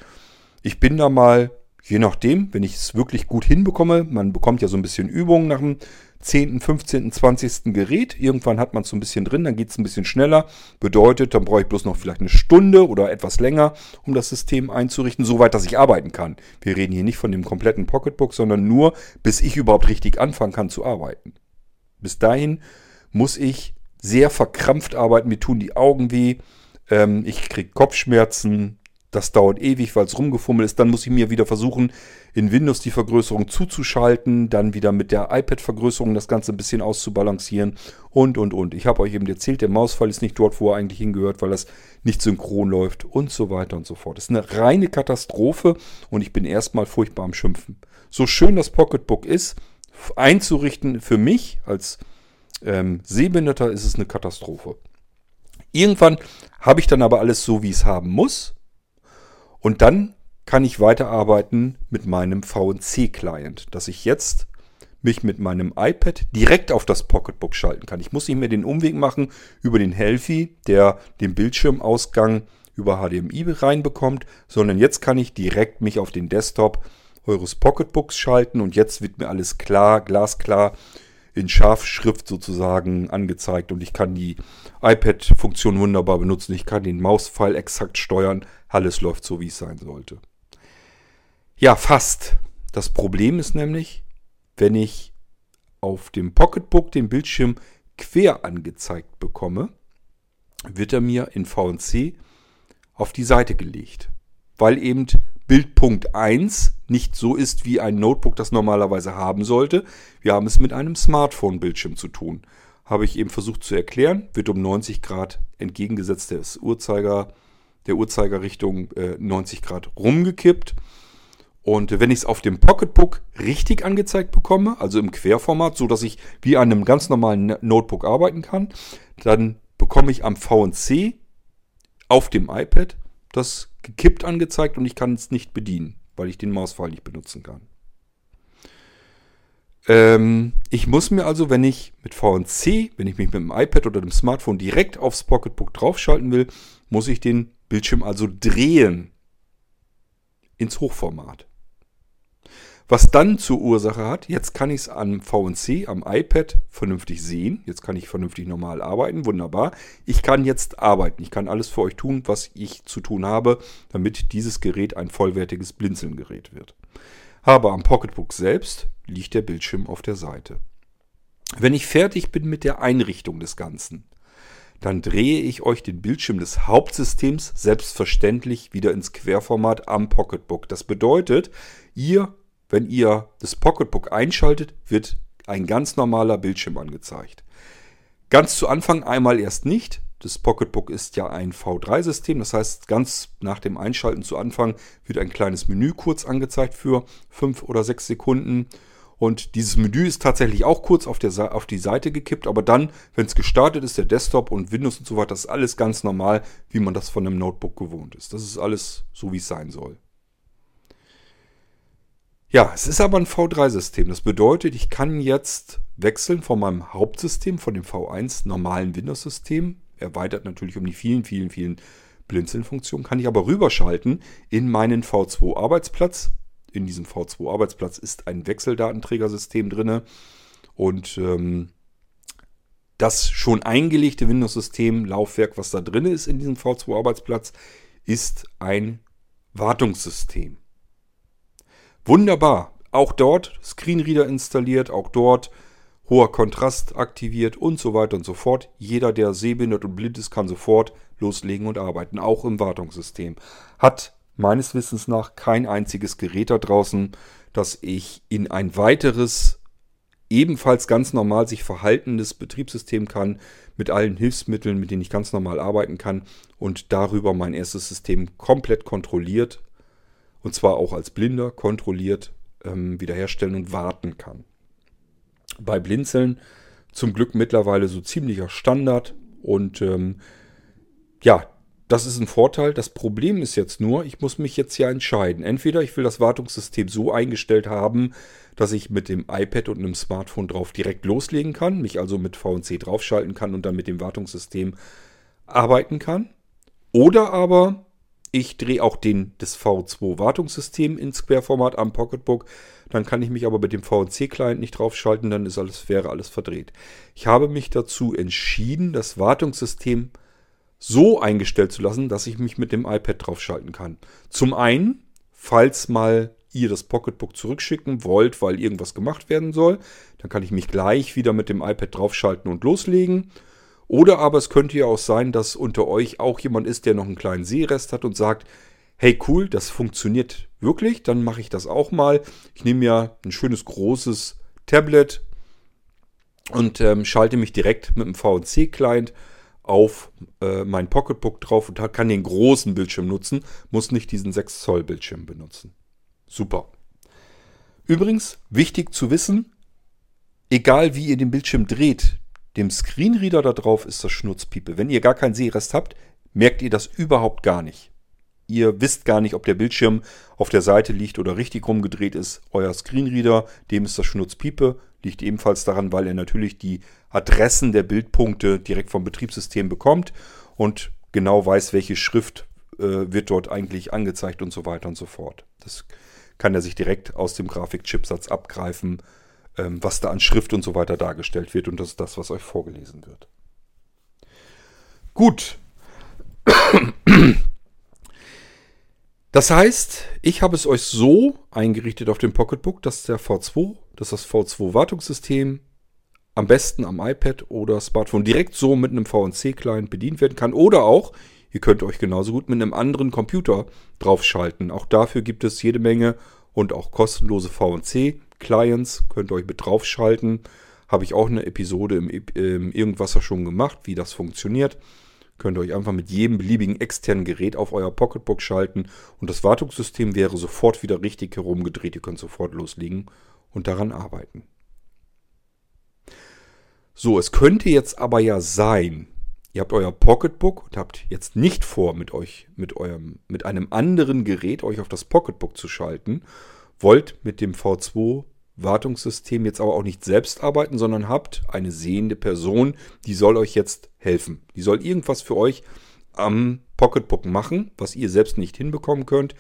Ich bin da mal, je nachdem, wenn ich es wirklich gut hinbekomme, man bekommt ja so ein bisschen Übung nach dem 10., 15., 20. Gerät. Irgendwann hat man es so ein bisschen drin, dann geht es ein bisschen schneller. Bedeutet, dann brauche ich bloß noch vielleicht eine Stunde oder etwas länger, um das System einzurichten, soweit, dass ich arbeiten kann. Wir reden hier nicht von dem kompletten Pocketbook, sondern nur, bis ich überhaupt richtig anfangen kann zu arbeiten. Bis dahin muss ich sehr verkrampft arbeiten, mir tun die Augen weh, ähm, ich kriege Kopfschmerzen, das dauert ewig, weil es rumgefummelt ist. Dann muss ich mir wieder versuchen, in Windows die Vergrößerung zuzuschalten, dann wieder mit der iPad-Vergrößerung das Ganze ein bisschen auszubalancieren und, und, und. Ich habe euch eben erzählt, der Mausfall ist nicht dort, wo er eigentlich hingehört, weil das nicht synchron läuft und so weiter und so fort. Das ist eine reine Katastrophe und ich bin erstmal furchtbar am Schimpfen. So schön das Pocketbook ist, einzurichten für mich als ähm, Sehbehinderter ist es eine Katastrophe. Irgendwann habe ich dann aber alles so, wie es haben muss und dann kann ich weiterarbeiten mit meinem VNC-Client, dass ich jetzt mich mit meinem iPad direkt auf das Pocketbook schalten kann. Ich muss nicht mehr den Umweg machen über den Healthy, der den Bildschirmausgang über HDMI reinbekommt, sondern jetzt kann ich direkt mich auf den Desktop eures Pocketbooks schalten und jetzt wird mir alles klar, glasklar in Scharfschrift sozusagen angezeigt und ich kann die iPad-Funktion wunderbar benutzen. Ich kann den Mauspfeil exakt steuern. Alles läuft so, wie es sein sollte. Ja, fast. Das Problem ist nämlich, wenn ich auf dem Pocketbook den Bildschirm quer angezeigt bekomme, wird er mir in VNC auf die Seite gelegt. Weil eben Bildpunkt 1 nicht so ist, wie ein Notebook das normalerweise haben sollte. Wir haben es mit einem Smartphone-Bildschirm zu tun. Habe ich eben versucht zu erklären, wird um 90 Grad entgegengesetzt des Uhrzeiger, der Uhrzeigerrichtung äh, 90 Grad rumgekippt. Und wenn ich es auf dem Pocketbook richtig angezeigt bekomme, also im Querformat, so dass ich wie an einem ganz normalen Notebook arbeiten kann, dann bekomme ich am VNC auf dem iPad das gekippt angezeigt und ich kann es nicht bedienen, weil ich den Mauspfeil nicht benutzen kann. Ähm, ich muss mir also, wenn ich mit VNC, wenn ich mich mit dem iPad oder dem Smartphone direkt aufs Pocketbook draufschalten will, muss ich den Bildschirm also drehen ins Hochformat. Was dann zur Ursache hat, jetzt kann ich es am VNC, am iPad vernünftig sehen. Jetzt kann ich vernünftig normal arbeiten. Wunderbar. Ich kann jetzt arbeiten. Ich kann alles für euch tun, was ich zu tun habe, damit dieses Gerät ein vollwertiges Blinzeln-Gerät wird. Aber am Pocketbook selbst liegt der Bildschirm auf der Seite. Wenn ich fertig bin mit der Einrichtung des Ganzen, dann drehe ich euch den Bildschirm des Hauptsystems selbstverständlich wieder ins Querformat am Pocketbook. Das bedeutet, ihr wenn ihr das Pocketbook einschaltet, wird ein ganz normaler Bildschirm angezeigt. Ganz zu Anfang einmal erst nicht. Das Pocketbook ist ja ein V3-System, das heißt, ganz nach dem Einschalten zu Anfang wird ein kleines Menü kurz angezeigt für 5 oder 6 Sekunden. Und dieses Menü ist tatsächlich auch kurz auf, der, auf die Seite gekippt, aber dann, wenn es gestartet ist, der Desktop und Windows und so weiter, das ist alles ganz normal, wie man das von einem Notebook gewohnt ist. Das ist alles so, wie es sein soll. Ja, es ist aber ein V3-System. Das bedeutet, ich kann jetzt wechseln von meinem Hauptsystem, von dem V1 normalen Windows-System, erweitert natürlich um die vielen, vielen, vielen Blinzeln-Funktionen, kann ich aber rüberschalten in meinen V2-Arbeitsplatz. In diesem V2-Arbeitsplatz ist ein Wechseldatenträgersystem drin und ähm, das schon eingelegte Windows-System, Laufwerk, was da drin ist in diesem V2-Arbeitsplatz, ist ein Wartungssystem. Wunderbar. Auch dort Screenreader installiert, auch dort hoher Kontrast aktiviert und so weiter und so fort. Jeder, der sehbehindert und blind ist, kann sofort loslegen und arbeiten, auch im Wartungssystem. Hat meines Wissens nach kein einziges Gerät da draußen, das ich in ein weiteres, ebenfalls ganz normal sich verhaltendes Betriebssystem kann, mit allen Hilfsmitteln, mit denen ich ganz normal arbeiten kann und darüber mein erstes System komplett kontrolliert und zwar auch als Blinder kontrolliert ähm, wiederherstellen und warten kann. Bei Blinzeln zum Glück mittlerweile so ziemlicher Standard und ähm, ja, das ist ein Vorteil. Das Problem ist jetzt nur, ich muss mich jetzt ja entscheiden. Entweder ich will das Wartungssystem so eingestellt haben, dass ich mit dem iPad und einem Smartphone drauf direkt loslegen kann, mich also mit VNC draufschalten kann und dann mit dem Wartungssystem arbeiten kann. Oder aber ich drehe auch den, das V2-Wartungssystem ins Querformat am Pocketbook. Dann kann ich mich aber mit dem VNC-Client nicht draufschalten, dann ist alles, wäre alles verdreht. Ich habe mich dazu entschieden, das Wartungssystem so eingestellt zu lassen, dass ich mich mit dem iPad draufschalten kann. Zum einen, falls mal ihr das Pocketbook zurückschicken wollt, weil irgendwas gemacht werden soll, dann kann ich mich gleich wieder mit dem iPad draufschalten und loslegen. Oder aber es könnte ja auch sein, dass unter euch auch jemand ist, der noch einen kleinen Sehrest hat und sagt, hey cool, das funktioniert wirklich, dann mache ich das auch mal. Ich nehme mir ein schönes großes Tablet und ähm, schalte mich direkt mit dem VNC-Client auf äh, mein Pocketbook drauf und kann den großen Bildschirm nutzen, muss nicht diesen 6 Zoll Bildschirm benutzen. Super. Übrigens, wichtig zu wissen, egal wie ihr den Bildschirm dreht, dem Screenreader da drauf ist das Schnurzpiepe. Wenn ihr gar keinen Sehrest habt, merkt ihr das überhaupt gar nicht. Ihr wisst gar nicht, ob der Bildschirm auf der Seite liegt oder richtig rumgedreht ist. Euer Screenreader, dem ist das Schnurzpiepe, liegt ebenfalls daran, weil er natürlich die Adressen der Bildpunkte direkt vom Betriebssystem bekommt und genau weiß, welche Schrift äh, wird dort eigentlich angezeigt und so weiter und so fort. Das kann er sich direkt aus dem Grafikchipsatz abgreifen, ähm, was da an Schrift und so weiter dargestellt wird und das ist das, was euch vorgelesen wird. Gut. Das heißt, ich habe es euch so eingerichtet auf dem Pocketbook, dass der V2, dass das V2-Wartungssystem am besten am iPad oder Smartphone direkt so mit einem VNC-Client bedient werden kann. Oder auch, ihr könnt euch genauso gut mit einem anderen Computer draufschalten. Auch dafür gibt es jede Menge und auch kostenlose VNC-Clients. Könnt ihr euch mit draufschalten. Habe ich auch eine Episode im, im Irgendwasser schon gemacht, wie das funktioniert. Könnt ihr euch einfach mit jedem beliebigen externen Gerät auf euer Pocketbook schalten und das Wartungssystem wäre sofort wieder richtig herumgedreht. Ihr könnt sofort loslegen und daran arbeiten. So, es könnte jetzt aber ja sein, ihr habt euer Pocketbook und habt jetzt nicht vor, mit euch, mit eurem, mit einem anderen Gerät euch auf das Pocketbook zu schalten, wollt mit dem V2 Wartungssystem jetzt aber auch nicht selbst arbeiten, sondern habt eine sehende Person, die soll euch jetzt helfen. Die soll irgendwas für euch am Pocketbook machen, was ihr selbst nicht hinbekommen könnt.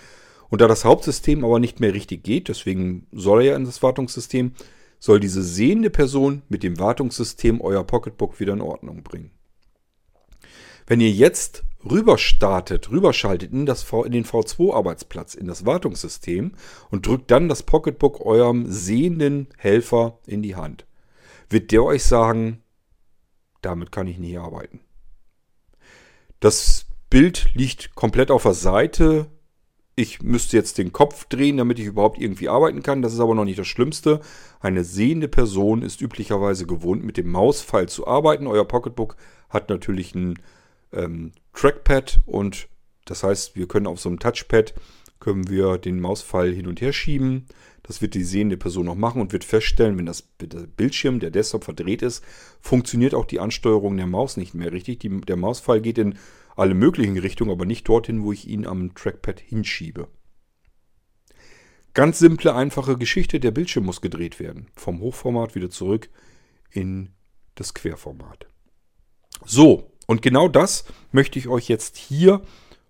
Und da das Hauptsystem aber nicht mehr richtig geht, deswegen soll er ja in das Wartungssystem, soll diese sehende Person mit dem Wartungssystem euer Pocketbook wieder in Ordnung bringen. Wenn ihr jetzt rüber startet, rüberschaltet in, das v, in den V2-Arbeitsplatz, in das Wartungssystem und drückt dann das Pocketbook eurem sehenden Helfer in die Hand, wird der euch sagen, damit kann ich nicht arbeiten. Das Bild liegt komplett auf der Seite. Ich müsste jetzt den Kopf drehen, damit ich überhaupt irgendwie arbeiten kann. Das ist aber noch nicht das Schlimmste. Eine sehende Person ist üblicherweise gewohnt, mit dem Mauspfeil zu arbeiten. Euer Pocketbook hat natürlich einen ähm, Trackpad und das heißt, wir können auf so einem Touchpad können wir den Mauspfeil hin und her schieben. Das wird die sehende Person noch machen und wird feststellen, wenn das Bildschirm, der Desktop verdreht ist, funktioniert auch die Ansteuerung der Maus nicht mehr richtig. Die, der Mauspfeil geht in alle möglichen Richtungen, aber nicht dorthin, wo ich ihn am Trackpad hinschiebe. Ganz simple, einfache Geschichte. Der Bildschirm muss gedreht werden. Vom Hochformat wieder zurück in das Querformat. So, und genau das möchte ich euch jetzt hier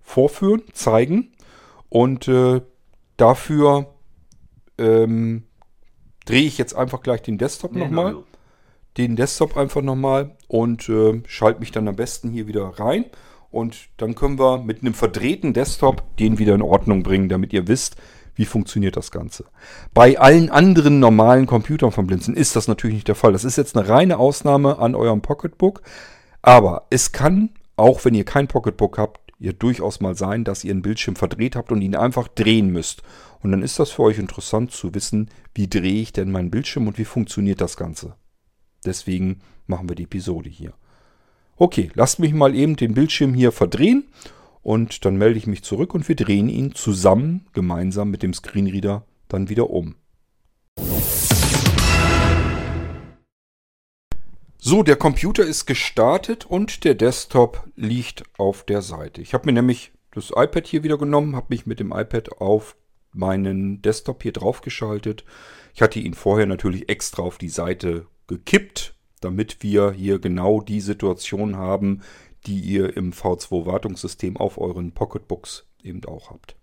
vorführen, zeigen. Und äh, dafür ähm, drehe ich jetzt einfach gleich den Desktop nee, nochmal. No. Den Desktop einfach nochmal und äh, schalte mich dann am besten hier wieder rein. Und dann können wir mit einem verdrehten Desktop den wieder in Ordnung bringen, damit ihr wisst, wie funktioniert das Ganze. Bei allen anderen normalen Computern von Blinzen ist das natürlich nicht der Fall. Das ist jetzt eine reine Ausnahme an eurem Pocketbook. Aber es kann, auch wenn ihr kein Pocketbook habt, ja durchaus mal sein, dass ihr einen Bildschirm verdreht habt und ihn einfach drehen müsst. Und dann ist das für euch interessant zu wissen, wie drehe ich denn meinen Bildschirm und wie funktioniert das Ganze. Deswegen machen wir die Episode hier. Okay, lasst mich mal eben den Bildschirm hier verdrehen und dann melde ich mich zurück und wir drehen ihn zusammen, gemeinsam mit dem Screenreader, dann wieder um. So, der Computer ist gestartet und der Desktop liegt auf der Seite. Ich habe mir nämlich das iPad hier wieder genommen, habe mich mit dem iPad auf meinen Desktop hier draufgeschaltet. Ich hatte ihn vorher natürlich extra auf die Seite gekippt, damit wir hier genau die Situation haben, die ihr im V2 Wartungssystem auf euren Pocketbooks eben auch habt.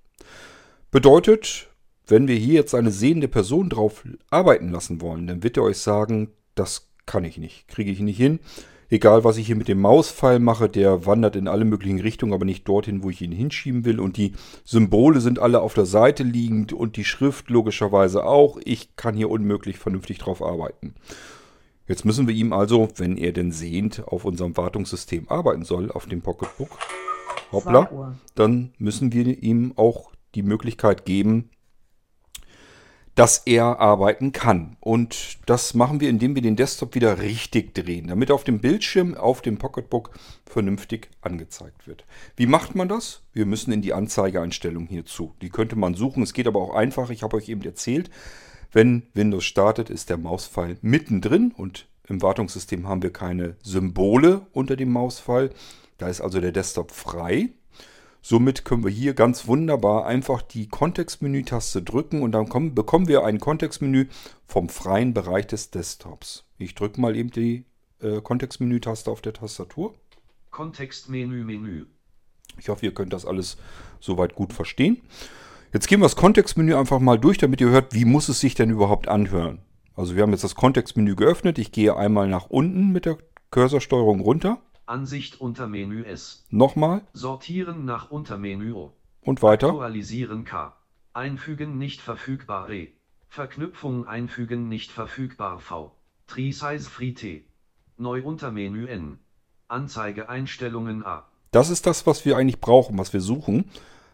Bedeutet, wenn wir hier jetzt eine sehende Person drauf arbeiten lassen wollen, dann wird er euch sagen, das kann ich nicht, kriege ich nicht hin. Egal, was ich hier mit dem Mauspfeil mache, der wandert in alle möglichen Richtungen, aber nicht dorthin, wo ich ihn hinschieben will. Und die Symbole sind alle auf der Seite liegend und die Schrift logischerweise auch. Ich kann hier unmöglich vernünftig drauf arbeiten. Jetzt müssen wir ihm also, wenn er denn sehend auf unserem Wartungssystem arbeiten soll, auf dem Pocketbook, hoppla, dann müssen wir ihm auch die Möglichkeit geben, dass er arbeiten kann. Und das machen wir, indem wir den Desktop wieder richtig drehen, damit auf dem Bildschirm auf dem Pocketbook vernünftig angezeigt wird. Wie macht man das? Wir müssen in die Anzeigeeinstellung hierzu. Die könnte man suchen, es geht aber auch einfach. Ich habe euch eben erzählt, wenn Windows startet, ist der Mauspfeil mittendrin und im Wartungssystem haben wir keine Symbole unter dem Mauspfeil. Da ist also der Desktop frei. Somit können wir hier ganz wunderbar einfach die Kontextmenü-Taste drücken und dann kommen, bekommen wir ein Kontextmenü vom freien Bereich des Desktops. Ich drücke mal eben die äh, Kontextmenü-Taste auf der Tastatur. Kontextmenü Menü. Ich hoffe, ihr könnt das alles soweit gut verstehen. Jetzt gehen wir das Kontextmenü einfach mal durch, damit ihr hört, wie muss es sich denn überhaupt anhören. Also wir haben jetzt das Kontextmenü geöffnet. Ich gehe einmal nach unten mit der Cursorsteuerung runter. Ansicht unter Menü S. Nochmal Sortieren nach Untermenü O. und weiter. Aktualisieren K. Einfügen nicht verfügbar E. Verknüpfung einfügen nicht verfügbar V. Tree Size Free T. Neu Untermenü N. Anzeige Einstellungen A. Das ist das, was wir eigentlich brauchen, was wir suchen.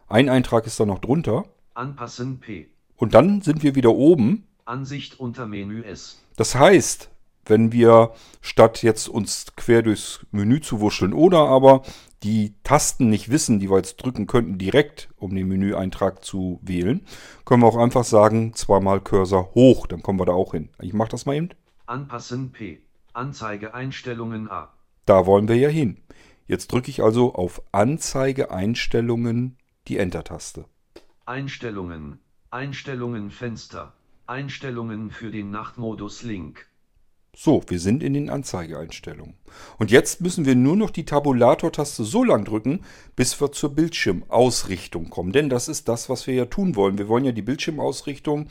Ein Eintrag ist da noch drunter. Anpassen P. Und dann sind wir wieder oben. Ansicht unter Menü S. Das heißt, wenn wir statt jetzt uns quer durchs Menü zu wuscheln oder aber die Tasten nicht wissen, die wir jetzt drücken könnten, direkt, um den Menüeintrag zu wählen, können wir auch einfach sagen, zweimal Cursor hoch, dann kommen wir da auch hin. Ich mache das mal eben. Anpassen P. Anzeige Einstellungen A. Da wollen wir ja hin. Jetzt drücke ich also auf Anzeige Einstellungen die Enter-Taste. Einstellungen. Einstellungen Fenster. Einstellungen für den Nachtmodus Link. So, wir sind in den Anzeigeeinstellungen. Und jetzt müssen wir nur noch die Tabulator-Taste so lang drücken, bis wir zur Bildschirmausrichtung kommen. Denn das ist das, was wir ja tun wollen. Wir wollen ja die Bildschirmausrichtung,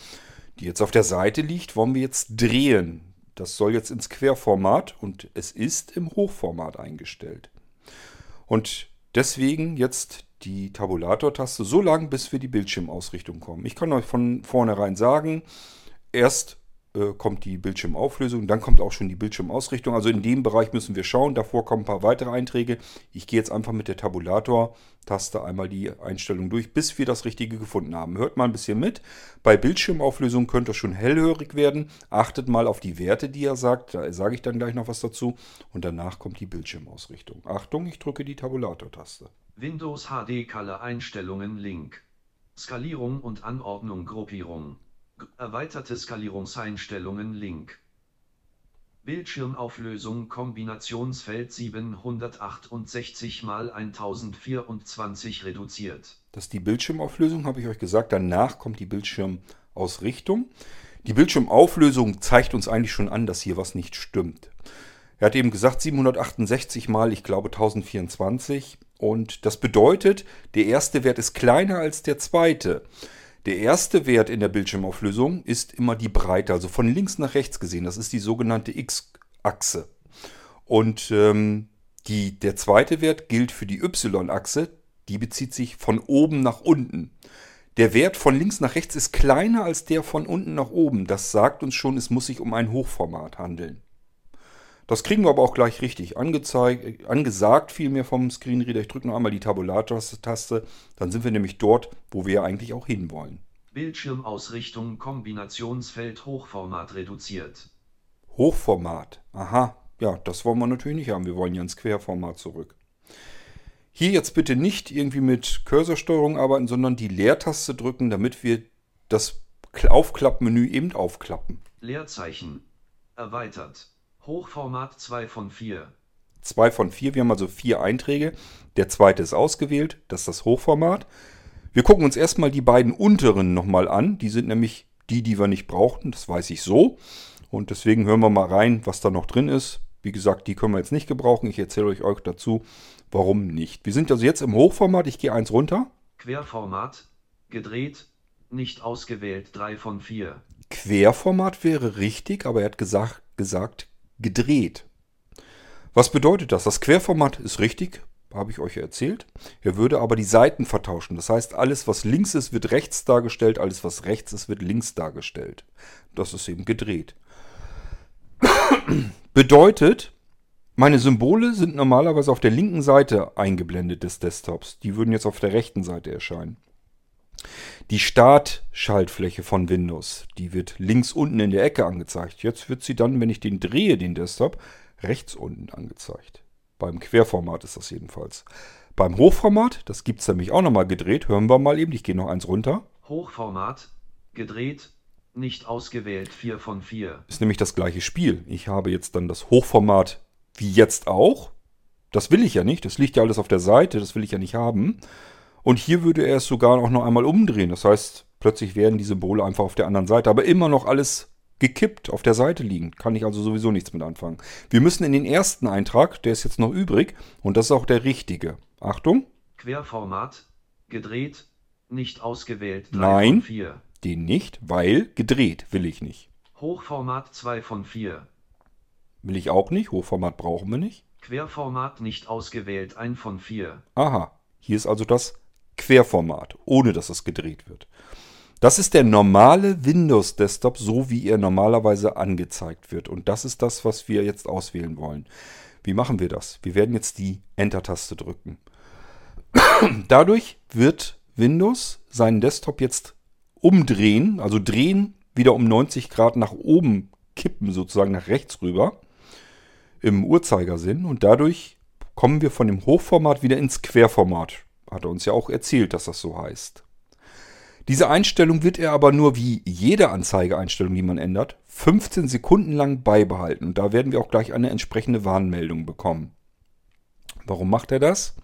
die jetzt auf der Seite liegt, wollen wir jetzt drehen. Das soll jetzt ins Querformat und es ist im Hochformat eingestellt. Und deswegen jetzt die Tabulator-Taste so lang, bis wir die Bildschirmausrichtung kommen. Ich kann euch von vornherein sagen, erst äh, kommt die Bildschirmauflösung, dann kommt auch schon die Bildschirmausrichtung. Also in dem Bereich müssen wir schauen. Davor kommen ein paar weitere Einträge. Ich gehe jetzt einfach mit der Tabulator-Taste einmal die Einstellung durch, bis wir das Richtige gefunden haben. Hört mal ein bisschen mit. Bei Bildschirmauflösung könnt ihr schon hellhörig werden. Achtet mal auf die Werte, die er sagt. Da sage ich dann gleich noch was dazu. Und danach kommt die Bildschirmausrichtung. Achtung, ich drücke die Tabulator-Taste. Windows HD Color Einstellungen Link. Skalierung und Anordnung Gruppierung. Erweiterte Skalierungseinstellungen Link. Bildschirmauflösung Kombinationsfeld 768 x 1024 reduziert. Das ist die Bildschirmauflösung, habe ich euch gesagt. Danach kommt die Bildschirmausrichtung. Die Bildschirmauflösung zeigt uns eigentlich schon an, dass hier was nicht stimmt. Er hat eben gesagt 768 mal, ich glaube 1024. Und das bedeutet, der erste Wert ist kleiner als der zweite. Der erste Wert in der Bildschirmauflösung ist immer die Breite, also von links nach rechts gesehen. Das ist die sogenannte X-Achse. Und ähm, die, der zweite Wert gilt für die Y-Achse. Die bezieht sich von oben nach unten. Der Wert von links nach rechts ist kleiner als der von unten nach oben. Das sagt uns schon, es muss sich um ein Hochformat handeln. Das kriegen wir aber auch gleich richtig angezeigt, angesagt, vielmehr vom Screenreader. Ich drücke noch einmal die Tabulator-Taste, dann sind wir nämlich dort, wo wir eigentlich auch hinwollen. Bildschirmausrichtung Kombinationsfeld Hochformat reduziert. Hochformat, aha, ja, das wollen wir natürlich nicht haben. Wir wollen ja ins Querformat zurück. Hier jetzt bitte nicht irgendwie mit Cursorsteuerung arbeiten, sondern die Leertaste drücken, damit wir das Aufklappmenü eben aufklappen. Leerzeichen. Erweitert. Hochformat 2 von 4. 2 von 4, wir haben also vier Einträge. Der zweite ist ausgewählt, das ist das Hochformat. Wir gucken uns erstmal die beiden unteren nochmal an. Die sind nämlich die, die wir nicht brauchten. Das weiß ich so. Und deswegen hören wir mal rein, was da noch drin ist. Wie gesagt, die können wir jetzt nicht gebrauchen. Ich erzähle euch, euch dazu, warum nicht. Wir sind also jetzt im Hochformat. Ich gehe eins runter. Querformat. Gedreht. Nicht ausgewählt 3 von 4. Querformat wäre richtig, aber er hat gesagt, gesagt gedreht. Was bedeutet das? Das Querformat ist richtig, habe ich euch erzählt. Er würde aber die Seiten vertauschen. Das heißt, alles, was links ist, wird rechts dargestellt, alles, was rechts ist, wird links dargestellt. Das ist eben gedreht. [COUGHS] bedeutet, Meine Symbole sind normalerweise auf der linken Seite eingeblendet des Desktops. Die würden jetzt auf der rechten Seite erscheinen. Die Startschaltfläche von Windows, die wird links unten in der Ecke angezeigt. Jetzt wird sie dann, wenn ich den drehe, den Desktop, rechts unten angezeigt. Beim Querformat ist das jedenfalls. Beim Hochformat, das gibt es nämlich auch nochmal gedreht, hören wir mal eben, ich gehe noch eins runter. Hochformat, gedreht, nicht ausgewählt 4 von 4. Ist nämlich das gleiche Spiel. Ich habe jetzt dann das Hochformat wie jetzt auch. Das will ich ja nicht, das liegt ja alles auf der Seite, das will ich ja nicht haben. Und hier würde er es sogar auch noch einmal umdrehen. Das heißt, plötzlich werden die Symbole einfach auf der anderen Seite, aber immer noch alles gekippt auf der Seite liegen. Kann ich also sowieso nichts mit anfangen. Wir müssen in den ersten Eintrag, der ist jetzt noch übrig, und das ist auch der richtige. Achtung. Querformat, gedreht, nicht ausgewählt 3 Nein, von 4. Den nicht, weil gedreht will ich nicht. Hochformat 2 von 4. Will ich auch nicht. Hochformat brauchen wir nicht. Querformat nicht ausgewählt 1 von 4. Aha. Hier ist also das Querformat, ohne dass es gedreht wird. Das ist der normale Windows Desktop, so wie er normalerweise angezeigt wird. Und das ist das, was wir jetzt auswählen wollen. Wie machen wir das? Wir werden jetzt die Enter-Taste drücken. [COUGHS] Dadurch wird Windows seinen Desktop jetzt umdrehen, also drehen, wieder um 90 Grad nach oben kippen, sozusagen nach rechts rüber, im Uhrzeigersinn. Und dadurch kommen wir von dem Hochformat wieder ins Querformat. Hat er uns ja auch erzählt, dass das so heißt. Diese Einstellung wird er aber nur wie jede Anzeigeeinstellung, die man ändert, 15 Sekunden lang beibehalten. Und da werden wir auch gleich eine entsprechende Warnmeldung bekommen. Warum macht er das?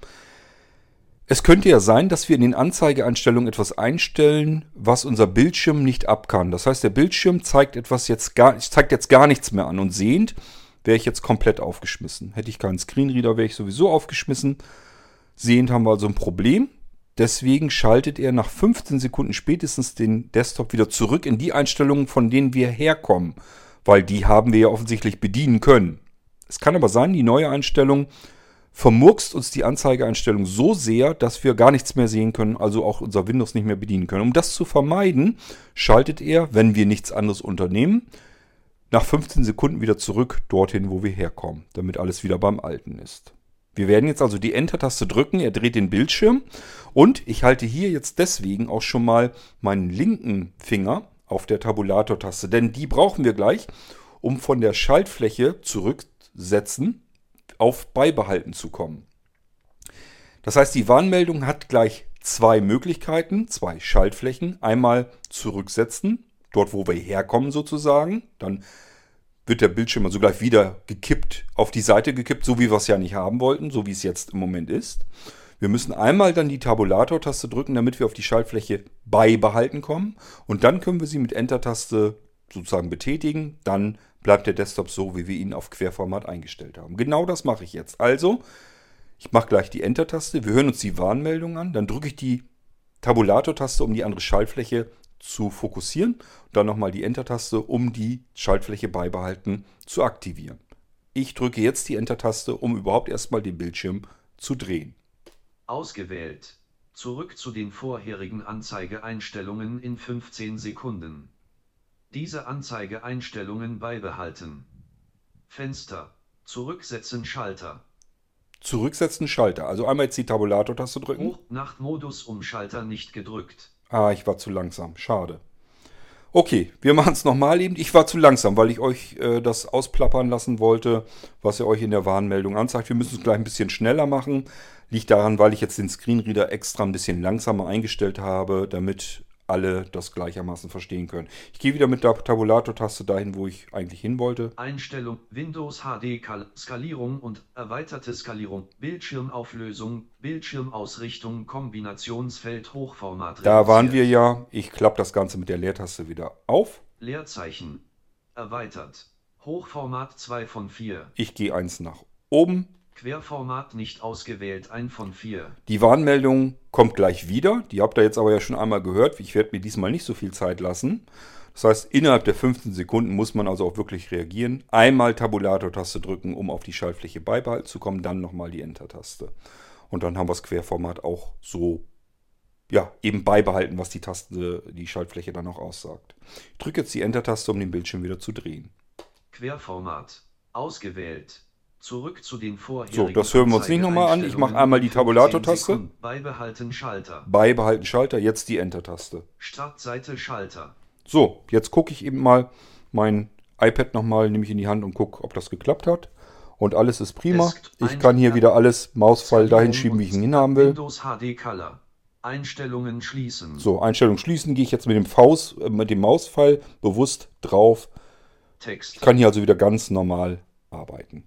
Es könnte ja sein, dass wir in den Anzeigeeinstellungen etwas einstellen, was unser Bildschirm nicht ab kann. Das heißt, der Bildschirm zeigt etwas jetzt gar, zeigt jetzt gar nichts mehr an und sehend wäre ich jetzt komplett aufgeschmissen. Hätte ich keinen Screenreader, wäre ich sowieso aufgeschmissen. Sehend haben wir also ein Problem. Deswegen schaltet er nach 15 Sekunden spätestens den Desktop wieder zurück in die Einstellungen, von denen wir herkommen. Weil die haben wir ja offensichtlich bedienen können. Es kann aber sein, die neue Einstellung vermurkst uns die Anzeigeeinstellung so sehr, dass wir gar nichts mehr sehen können, also auch unser Windows nicht mehr bedienen können. Um das zu vermeiden, schaltet er, wenn wir nichts anderes unternehmen, nach 15 Sekunden wieder zurück dorthin, wo wir herkommen, damit alles wieder beim Alten ist. Wir werden jetzt also die Enter-Taste drücken, er dreht den Bildschirm und ich halte hier jetzt deswegen auch schon mal meinen linken Finger auf der Tabulator-Taste, denn die brauchen wir gleich, um von der Schaltfläche zurücksetzen auf Beibehalten zu kommen. Das heißt, die Warnmeldung hat gleich zwei Möglichkeiten, zwei Schaltflächen. Einmal zurücksetzen, dort wo wir herkommen sozusagen, dann wird der Bildschirm also gleich wieder gekippt, auf die Seite gekippt, so wie wir es ja nicht haben wollten, so wie es jetzt im Moment ist. Wir müssen einmal dann die Tabulator-Taste drücken, damit wir auf die Schaltfläche beibehalten kommen. Und dann können wir sie mit Enter-Taste sozusagen betätigen. Dann bleibt der Desktop so, wie wir ihn auf Querformat eingestellt haben. Genau das mache ich jetzt. Also, ich mache gleich die Enter-Taste. Wir hören uns die Warnmeldung an. Dann drücke ich die Tabulator-Taste, um die andere Schaltfläche zu fokussieren. Dann nochmal die Enter-Taste, um die Schaltfläche beibehalten zu aktivieren. Ich drücke jetzt die Enter-Taste, um überhaupt erstmal den Bildschirm zu drehen. Ausgewählt. Zurück zu den vorherigen Anzeigeeinstellungen in 15 Sekunden. Diese Anzeigeeinstellungen beibehalten. Fenster. Zurücksetzen Schalter. Zurücksetzen Schalter. Also einmal jetzt die Tabulator-Taste drücken. Nachtmodus um Schalter nicht gedrückt. Ah, ich war zu langsam. Schade. Okay, wir machen es nochmal eben. Ich war zu langsam, weil ich euch äh, das ausplappern lassen wollte, was ihr euch in der Warnmeldung anzeigt. Wir müssen es gleich ein bisschen schneller machen. Liegt daran, weil ich jetzt den Screenreader extra ein bisschen langsamer eingestellt habe, damit alle das gleichermaßen verstehen können. Ich gehe wieder mit der Tabulator-Taste dahin, wo ich eigentlich hin wollte. Einstellung Windows HD Skalierung und erweiterte Skalierung, Bildschirmauflösung, Bildschirmausrichtung, Kombinationsfeld Hochformat. Da waren wir ja. Ich klappe das Ganze mit der Leertaste wieder auf. Leerzeichen. Erweitert. Hochformat 2 von 4. Ich gehe eins nach oben. Querformat nicht ausgewählt, ein von vier. Die Warnmeldung kommt gleich wieder. Die habt ihr jetzt aber ja schon einmal gehört. Ich werde mir diesmal nicht so viel Zeit lassen. Das heißt, innerhalb der 15 Sekunden muss man also auch wirklich reagieren. Einmal Tabulator-Taste drücken, um auf die Schaltfläche beibehalten zu kommen, dann nochmal die Enter-Taste. Und dann haben wir das Querformat auch so, ja, eben beibehalten, was die Taste, die Schaltfläche dann auch aussagt. Ich drücke jetzt die Enter-Taste, um den Bildschirm wieder zu drehen. Querformat. Ausgewählt. Zurück zu den vorherigen So, das hören wir uns nicht nochmal an. Ich mache einmal die Tabulator-Taste. Beibehalten Schalter. Beibehalten Schalter, jetzt die Enter-Taste. Startseite Schalter. So, jetzt gucke ich eben mal mein iPad nochmal, nehme ich in die Hand und gucke, ob das geklappt hat. Und alles ist prima. Ich kann hier wieder alles Mausfall dahin schieben, wie ich ihn hinhaben will. Windows HD Color. Einstellungen schließen. So, Einstellung schließen, gehe ich jetzt mit dem, Faust, äh, mit dem Mauspfeil bewusst drauf. Text. Ich kann hier also wieder ganz normal arbeiten.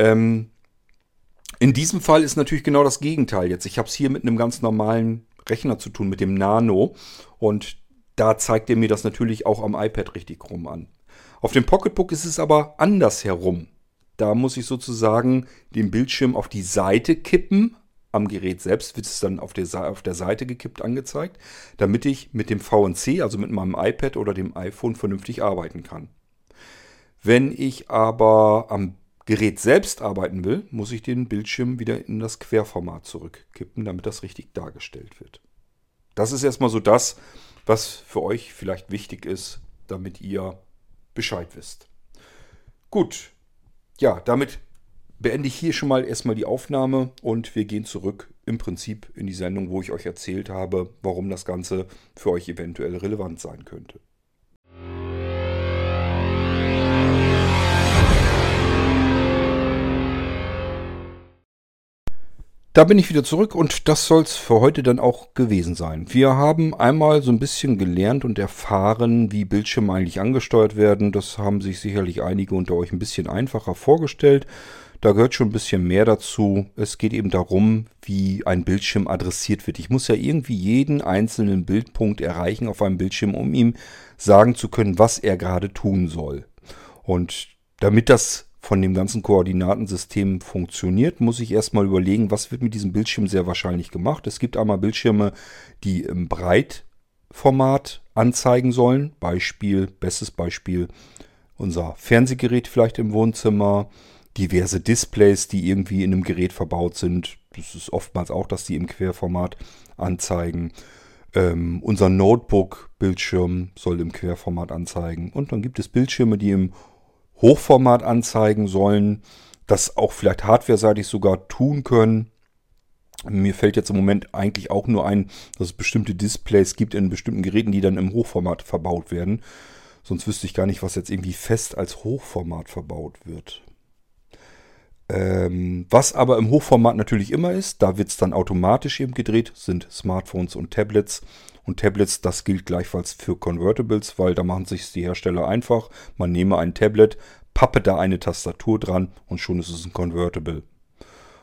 Ähm, in diesem Fall ist natürlich genau das Gegenteil jetzt. Ich habe es hier mit einem ganz normalen Rechner zu tun, mit dem Nano. Und da zeigt er mir das natürlich auch am iPad richtig rum an. Auf dem Pocketbook ist es aber anders herum. Da muss ich sozusagen den Bildschirm auf die Seite kippen. Am Gerät selbst wird es dann auf der, auf der Seite gekippt angezeigt, damit ich mit dem VNC, also mit meinem iPad oder dem iPhone, vernünftig arbeiten kann. Wenn ich aber am Gerät selbst arbeiten will, muss ich den Bildschirm wieder in das Querformat zurückkippen, damit das richtig dargestellt wird. Das ist erstmal so das, was für euch vielleicht wichtig ist, damit ihr Bescheid wisst. Gut, ja, damit beende ich hier schon mal erstmal die Aufnahme und wir gehen zurück im Prinzip in die Sendung, wo ich euch erzählt habe, warum das Ganze für euch eventuell relevant sein könnte. Da bin ich wieder zurück und das soll es für heute dann auch gewesen sein. Wir haben einmal so ein bisschen gelernt und erfahren, wie Bildschirme eigentlich angesteuert werden. Das haben sich sicherlich einige unter euch ein bisschen einfacher vorgestellt. Da gehört schon ein bisschen mehr dazu. Es geht eben darum, wie ein Bildschirm adressiert wird. Ich muss ja irgendwie jeden einzelnen Bildpunkt erreichen auf einem Bildschirm, um ihm sagen zu können, was er gerade tun soll. Und damit das von dem ganzen Koordinatensystem funktioniert, muss ich erstmal überlegen, was wird mit diesem Bildschirm sehr wahrscheinlich gemacht. Es gibt einmal Bildschirme, die im Breitformat anzeigen sollen. Beispiel, bestes Beispiel, unser Fernsehgerät vielleicht im Wohnzimmer, diverse Displays, die irgendwie in einem Gerät verbaut sind. Das ist oftmals auch, dass die im Querformat anzeigen. Ähm, unser Notebook-Bildschirm soll im Querformat anzeigen. Und dann gibt es Bildschirme, die im Hochformat anzeigen sollen, das auch vielleicht hardware-seitig sogar tun können. Mir fällt jetzt im Moment eigentlich auch nur ein, dass es bestimmte Displays gibt in bestimmten Geräten, die dann im Hochformat verbaut werden. Sonst wüsste ich gar nicht, was jetzt irgendwie fest als Hochformat verbaut wird. Ähm, was aber im Hochformat natürlich immer ist, da wird es dann automatisch eben gedreht, sind Smartphones und Tablets. Und Tablets, das gilt gleichfalls für Convertibles, weil da machen sich die Hersteller einfach. Man nehme ein Tablet, pappe da eine Tastatur dran und schon ist es ein Convertible.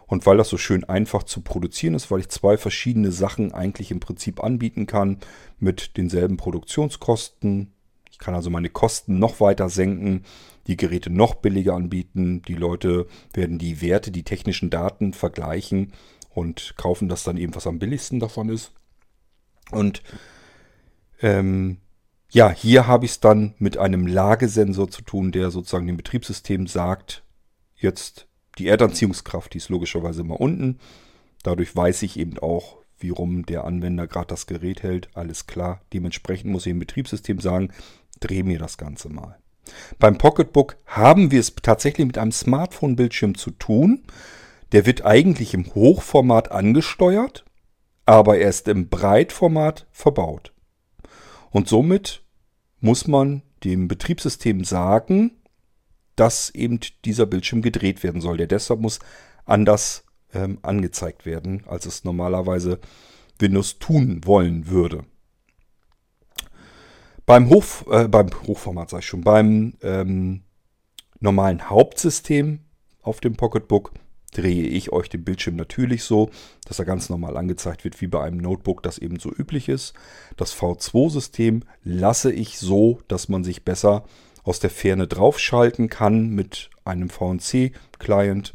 Und weil das so schön einfach zu produzieren ist, weil ich zwei verschiedene Sachen eigentlich im Prinzip anbieten kann mit denselben Produktionskosten. Ich kann also meine Kosten noch weiter senken, die Geräte noch billiger anbieten. Die Leute werden die Werte, die technischen Daten vergleichen und kaufen das dann eben, was am billigsten davon ist. Und ähm, ja, hier habe ich es dann mit einem Lagesensor zu tun, der sozusagen dem Betriebssystem sagt, jetzt die Erdanziehungskraft, die ist logischerweise immer unten. Dadurch weiß ich eben auch, wie rum der Anwender gerade das Gerät hält. Alles klar. Dementsprechend muss ich dem Betriebssystem sagen, dreh mir das Ganze mal. Beim Pocketbook haben wir es tatsächlich mit einem Smartphone-Bildschirm zu tun. Der wird eigentlich im Hochformat angesteuert, aber er ist im Breitformat verbaut. Und somit muss man dem Betriebssystem sagen, dass eben dieser Bildschirm gedreht werden soll. Der deshalb muss anders ähm, angezeigt werden, als es normalerweise Windows tun wollen würde. Beim, Hoch, äh, beim Hochformat, sag ich schon, beim ähm, normalen Hauptsystem auf dem Pocketbook drehe ich euch den Bildschirm natürlich so, dass er ganz normal angezeigt wird, wie bei einem Notebook das eben so üblich ist. Das V2-System lasse ich so, dass man sich besser aus der Ferne draufschalten kann mit einem VNC-Client.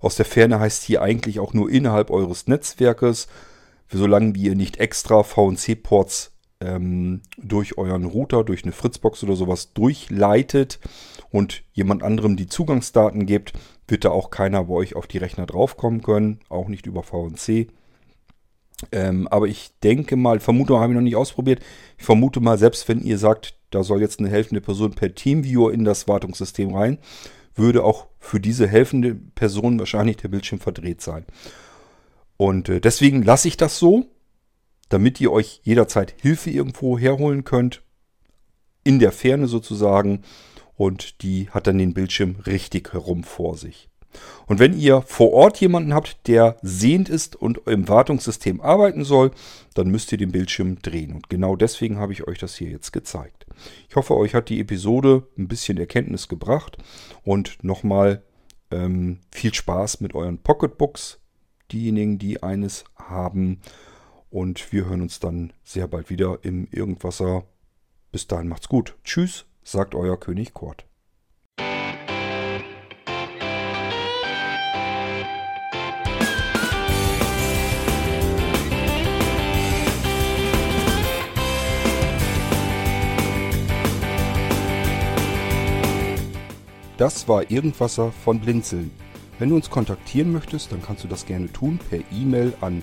Aus der Ferne heißt hier eigentlich auch nur innerhalb eures Netzwerkes, solange ihr nicht extra VNC-Ports ähm, durch euren Router, durch eine Fritzbox oder sowas durchleitet und jemand anderem die Zugangsdaten gibt, wird da auch keiner bei euch auf die Rechner draufkommen können, auch nicht über VNC. Ähm, aber ich denke mal, Vermutung habe ich noch nicht ausprobiert. Ich vermute mal, selbst wenn ihr sagt, da soll jetzt eine helfende Person per Teamviewer in das Wartungssystem rein, würde auch für diese helfende Person wahrscheinlich der Bildschirm verdreht sein. Und äh, deswegen lasse ich das so, damit ihr euch jederzeit Hilfe irgendwo herholen könnt. In der Ferne sozusagen. Und die hat dann den Bildschirm richtig herum vor sich. Und wenn ihr vor Ort jemanden habt, der sehend ist und im Wartungssystem arbeiten soll, dann müsst ihr den Bildschirm drehen. Und genau deswegen habe ich euch das hier jetzt gezeigt. Ich hoffe, euch hat die Episode ein bisschen Erkenntnis gebracht. Und nochmal ähm, viel Spaß mit euren Pocketbooks, diejenigen, die eines haben. Und wir hören uns dann sehr bald wieder im Irgendwasser. Bis dahin macht's gut. Tschüss, sagt euer König Kurt. Das war Irgendwasser von Blinzeln. Wenn du uns kontaktieren möchtest, dann kannst du das gerne tun per E-Mail an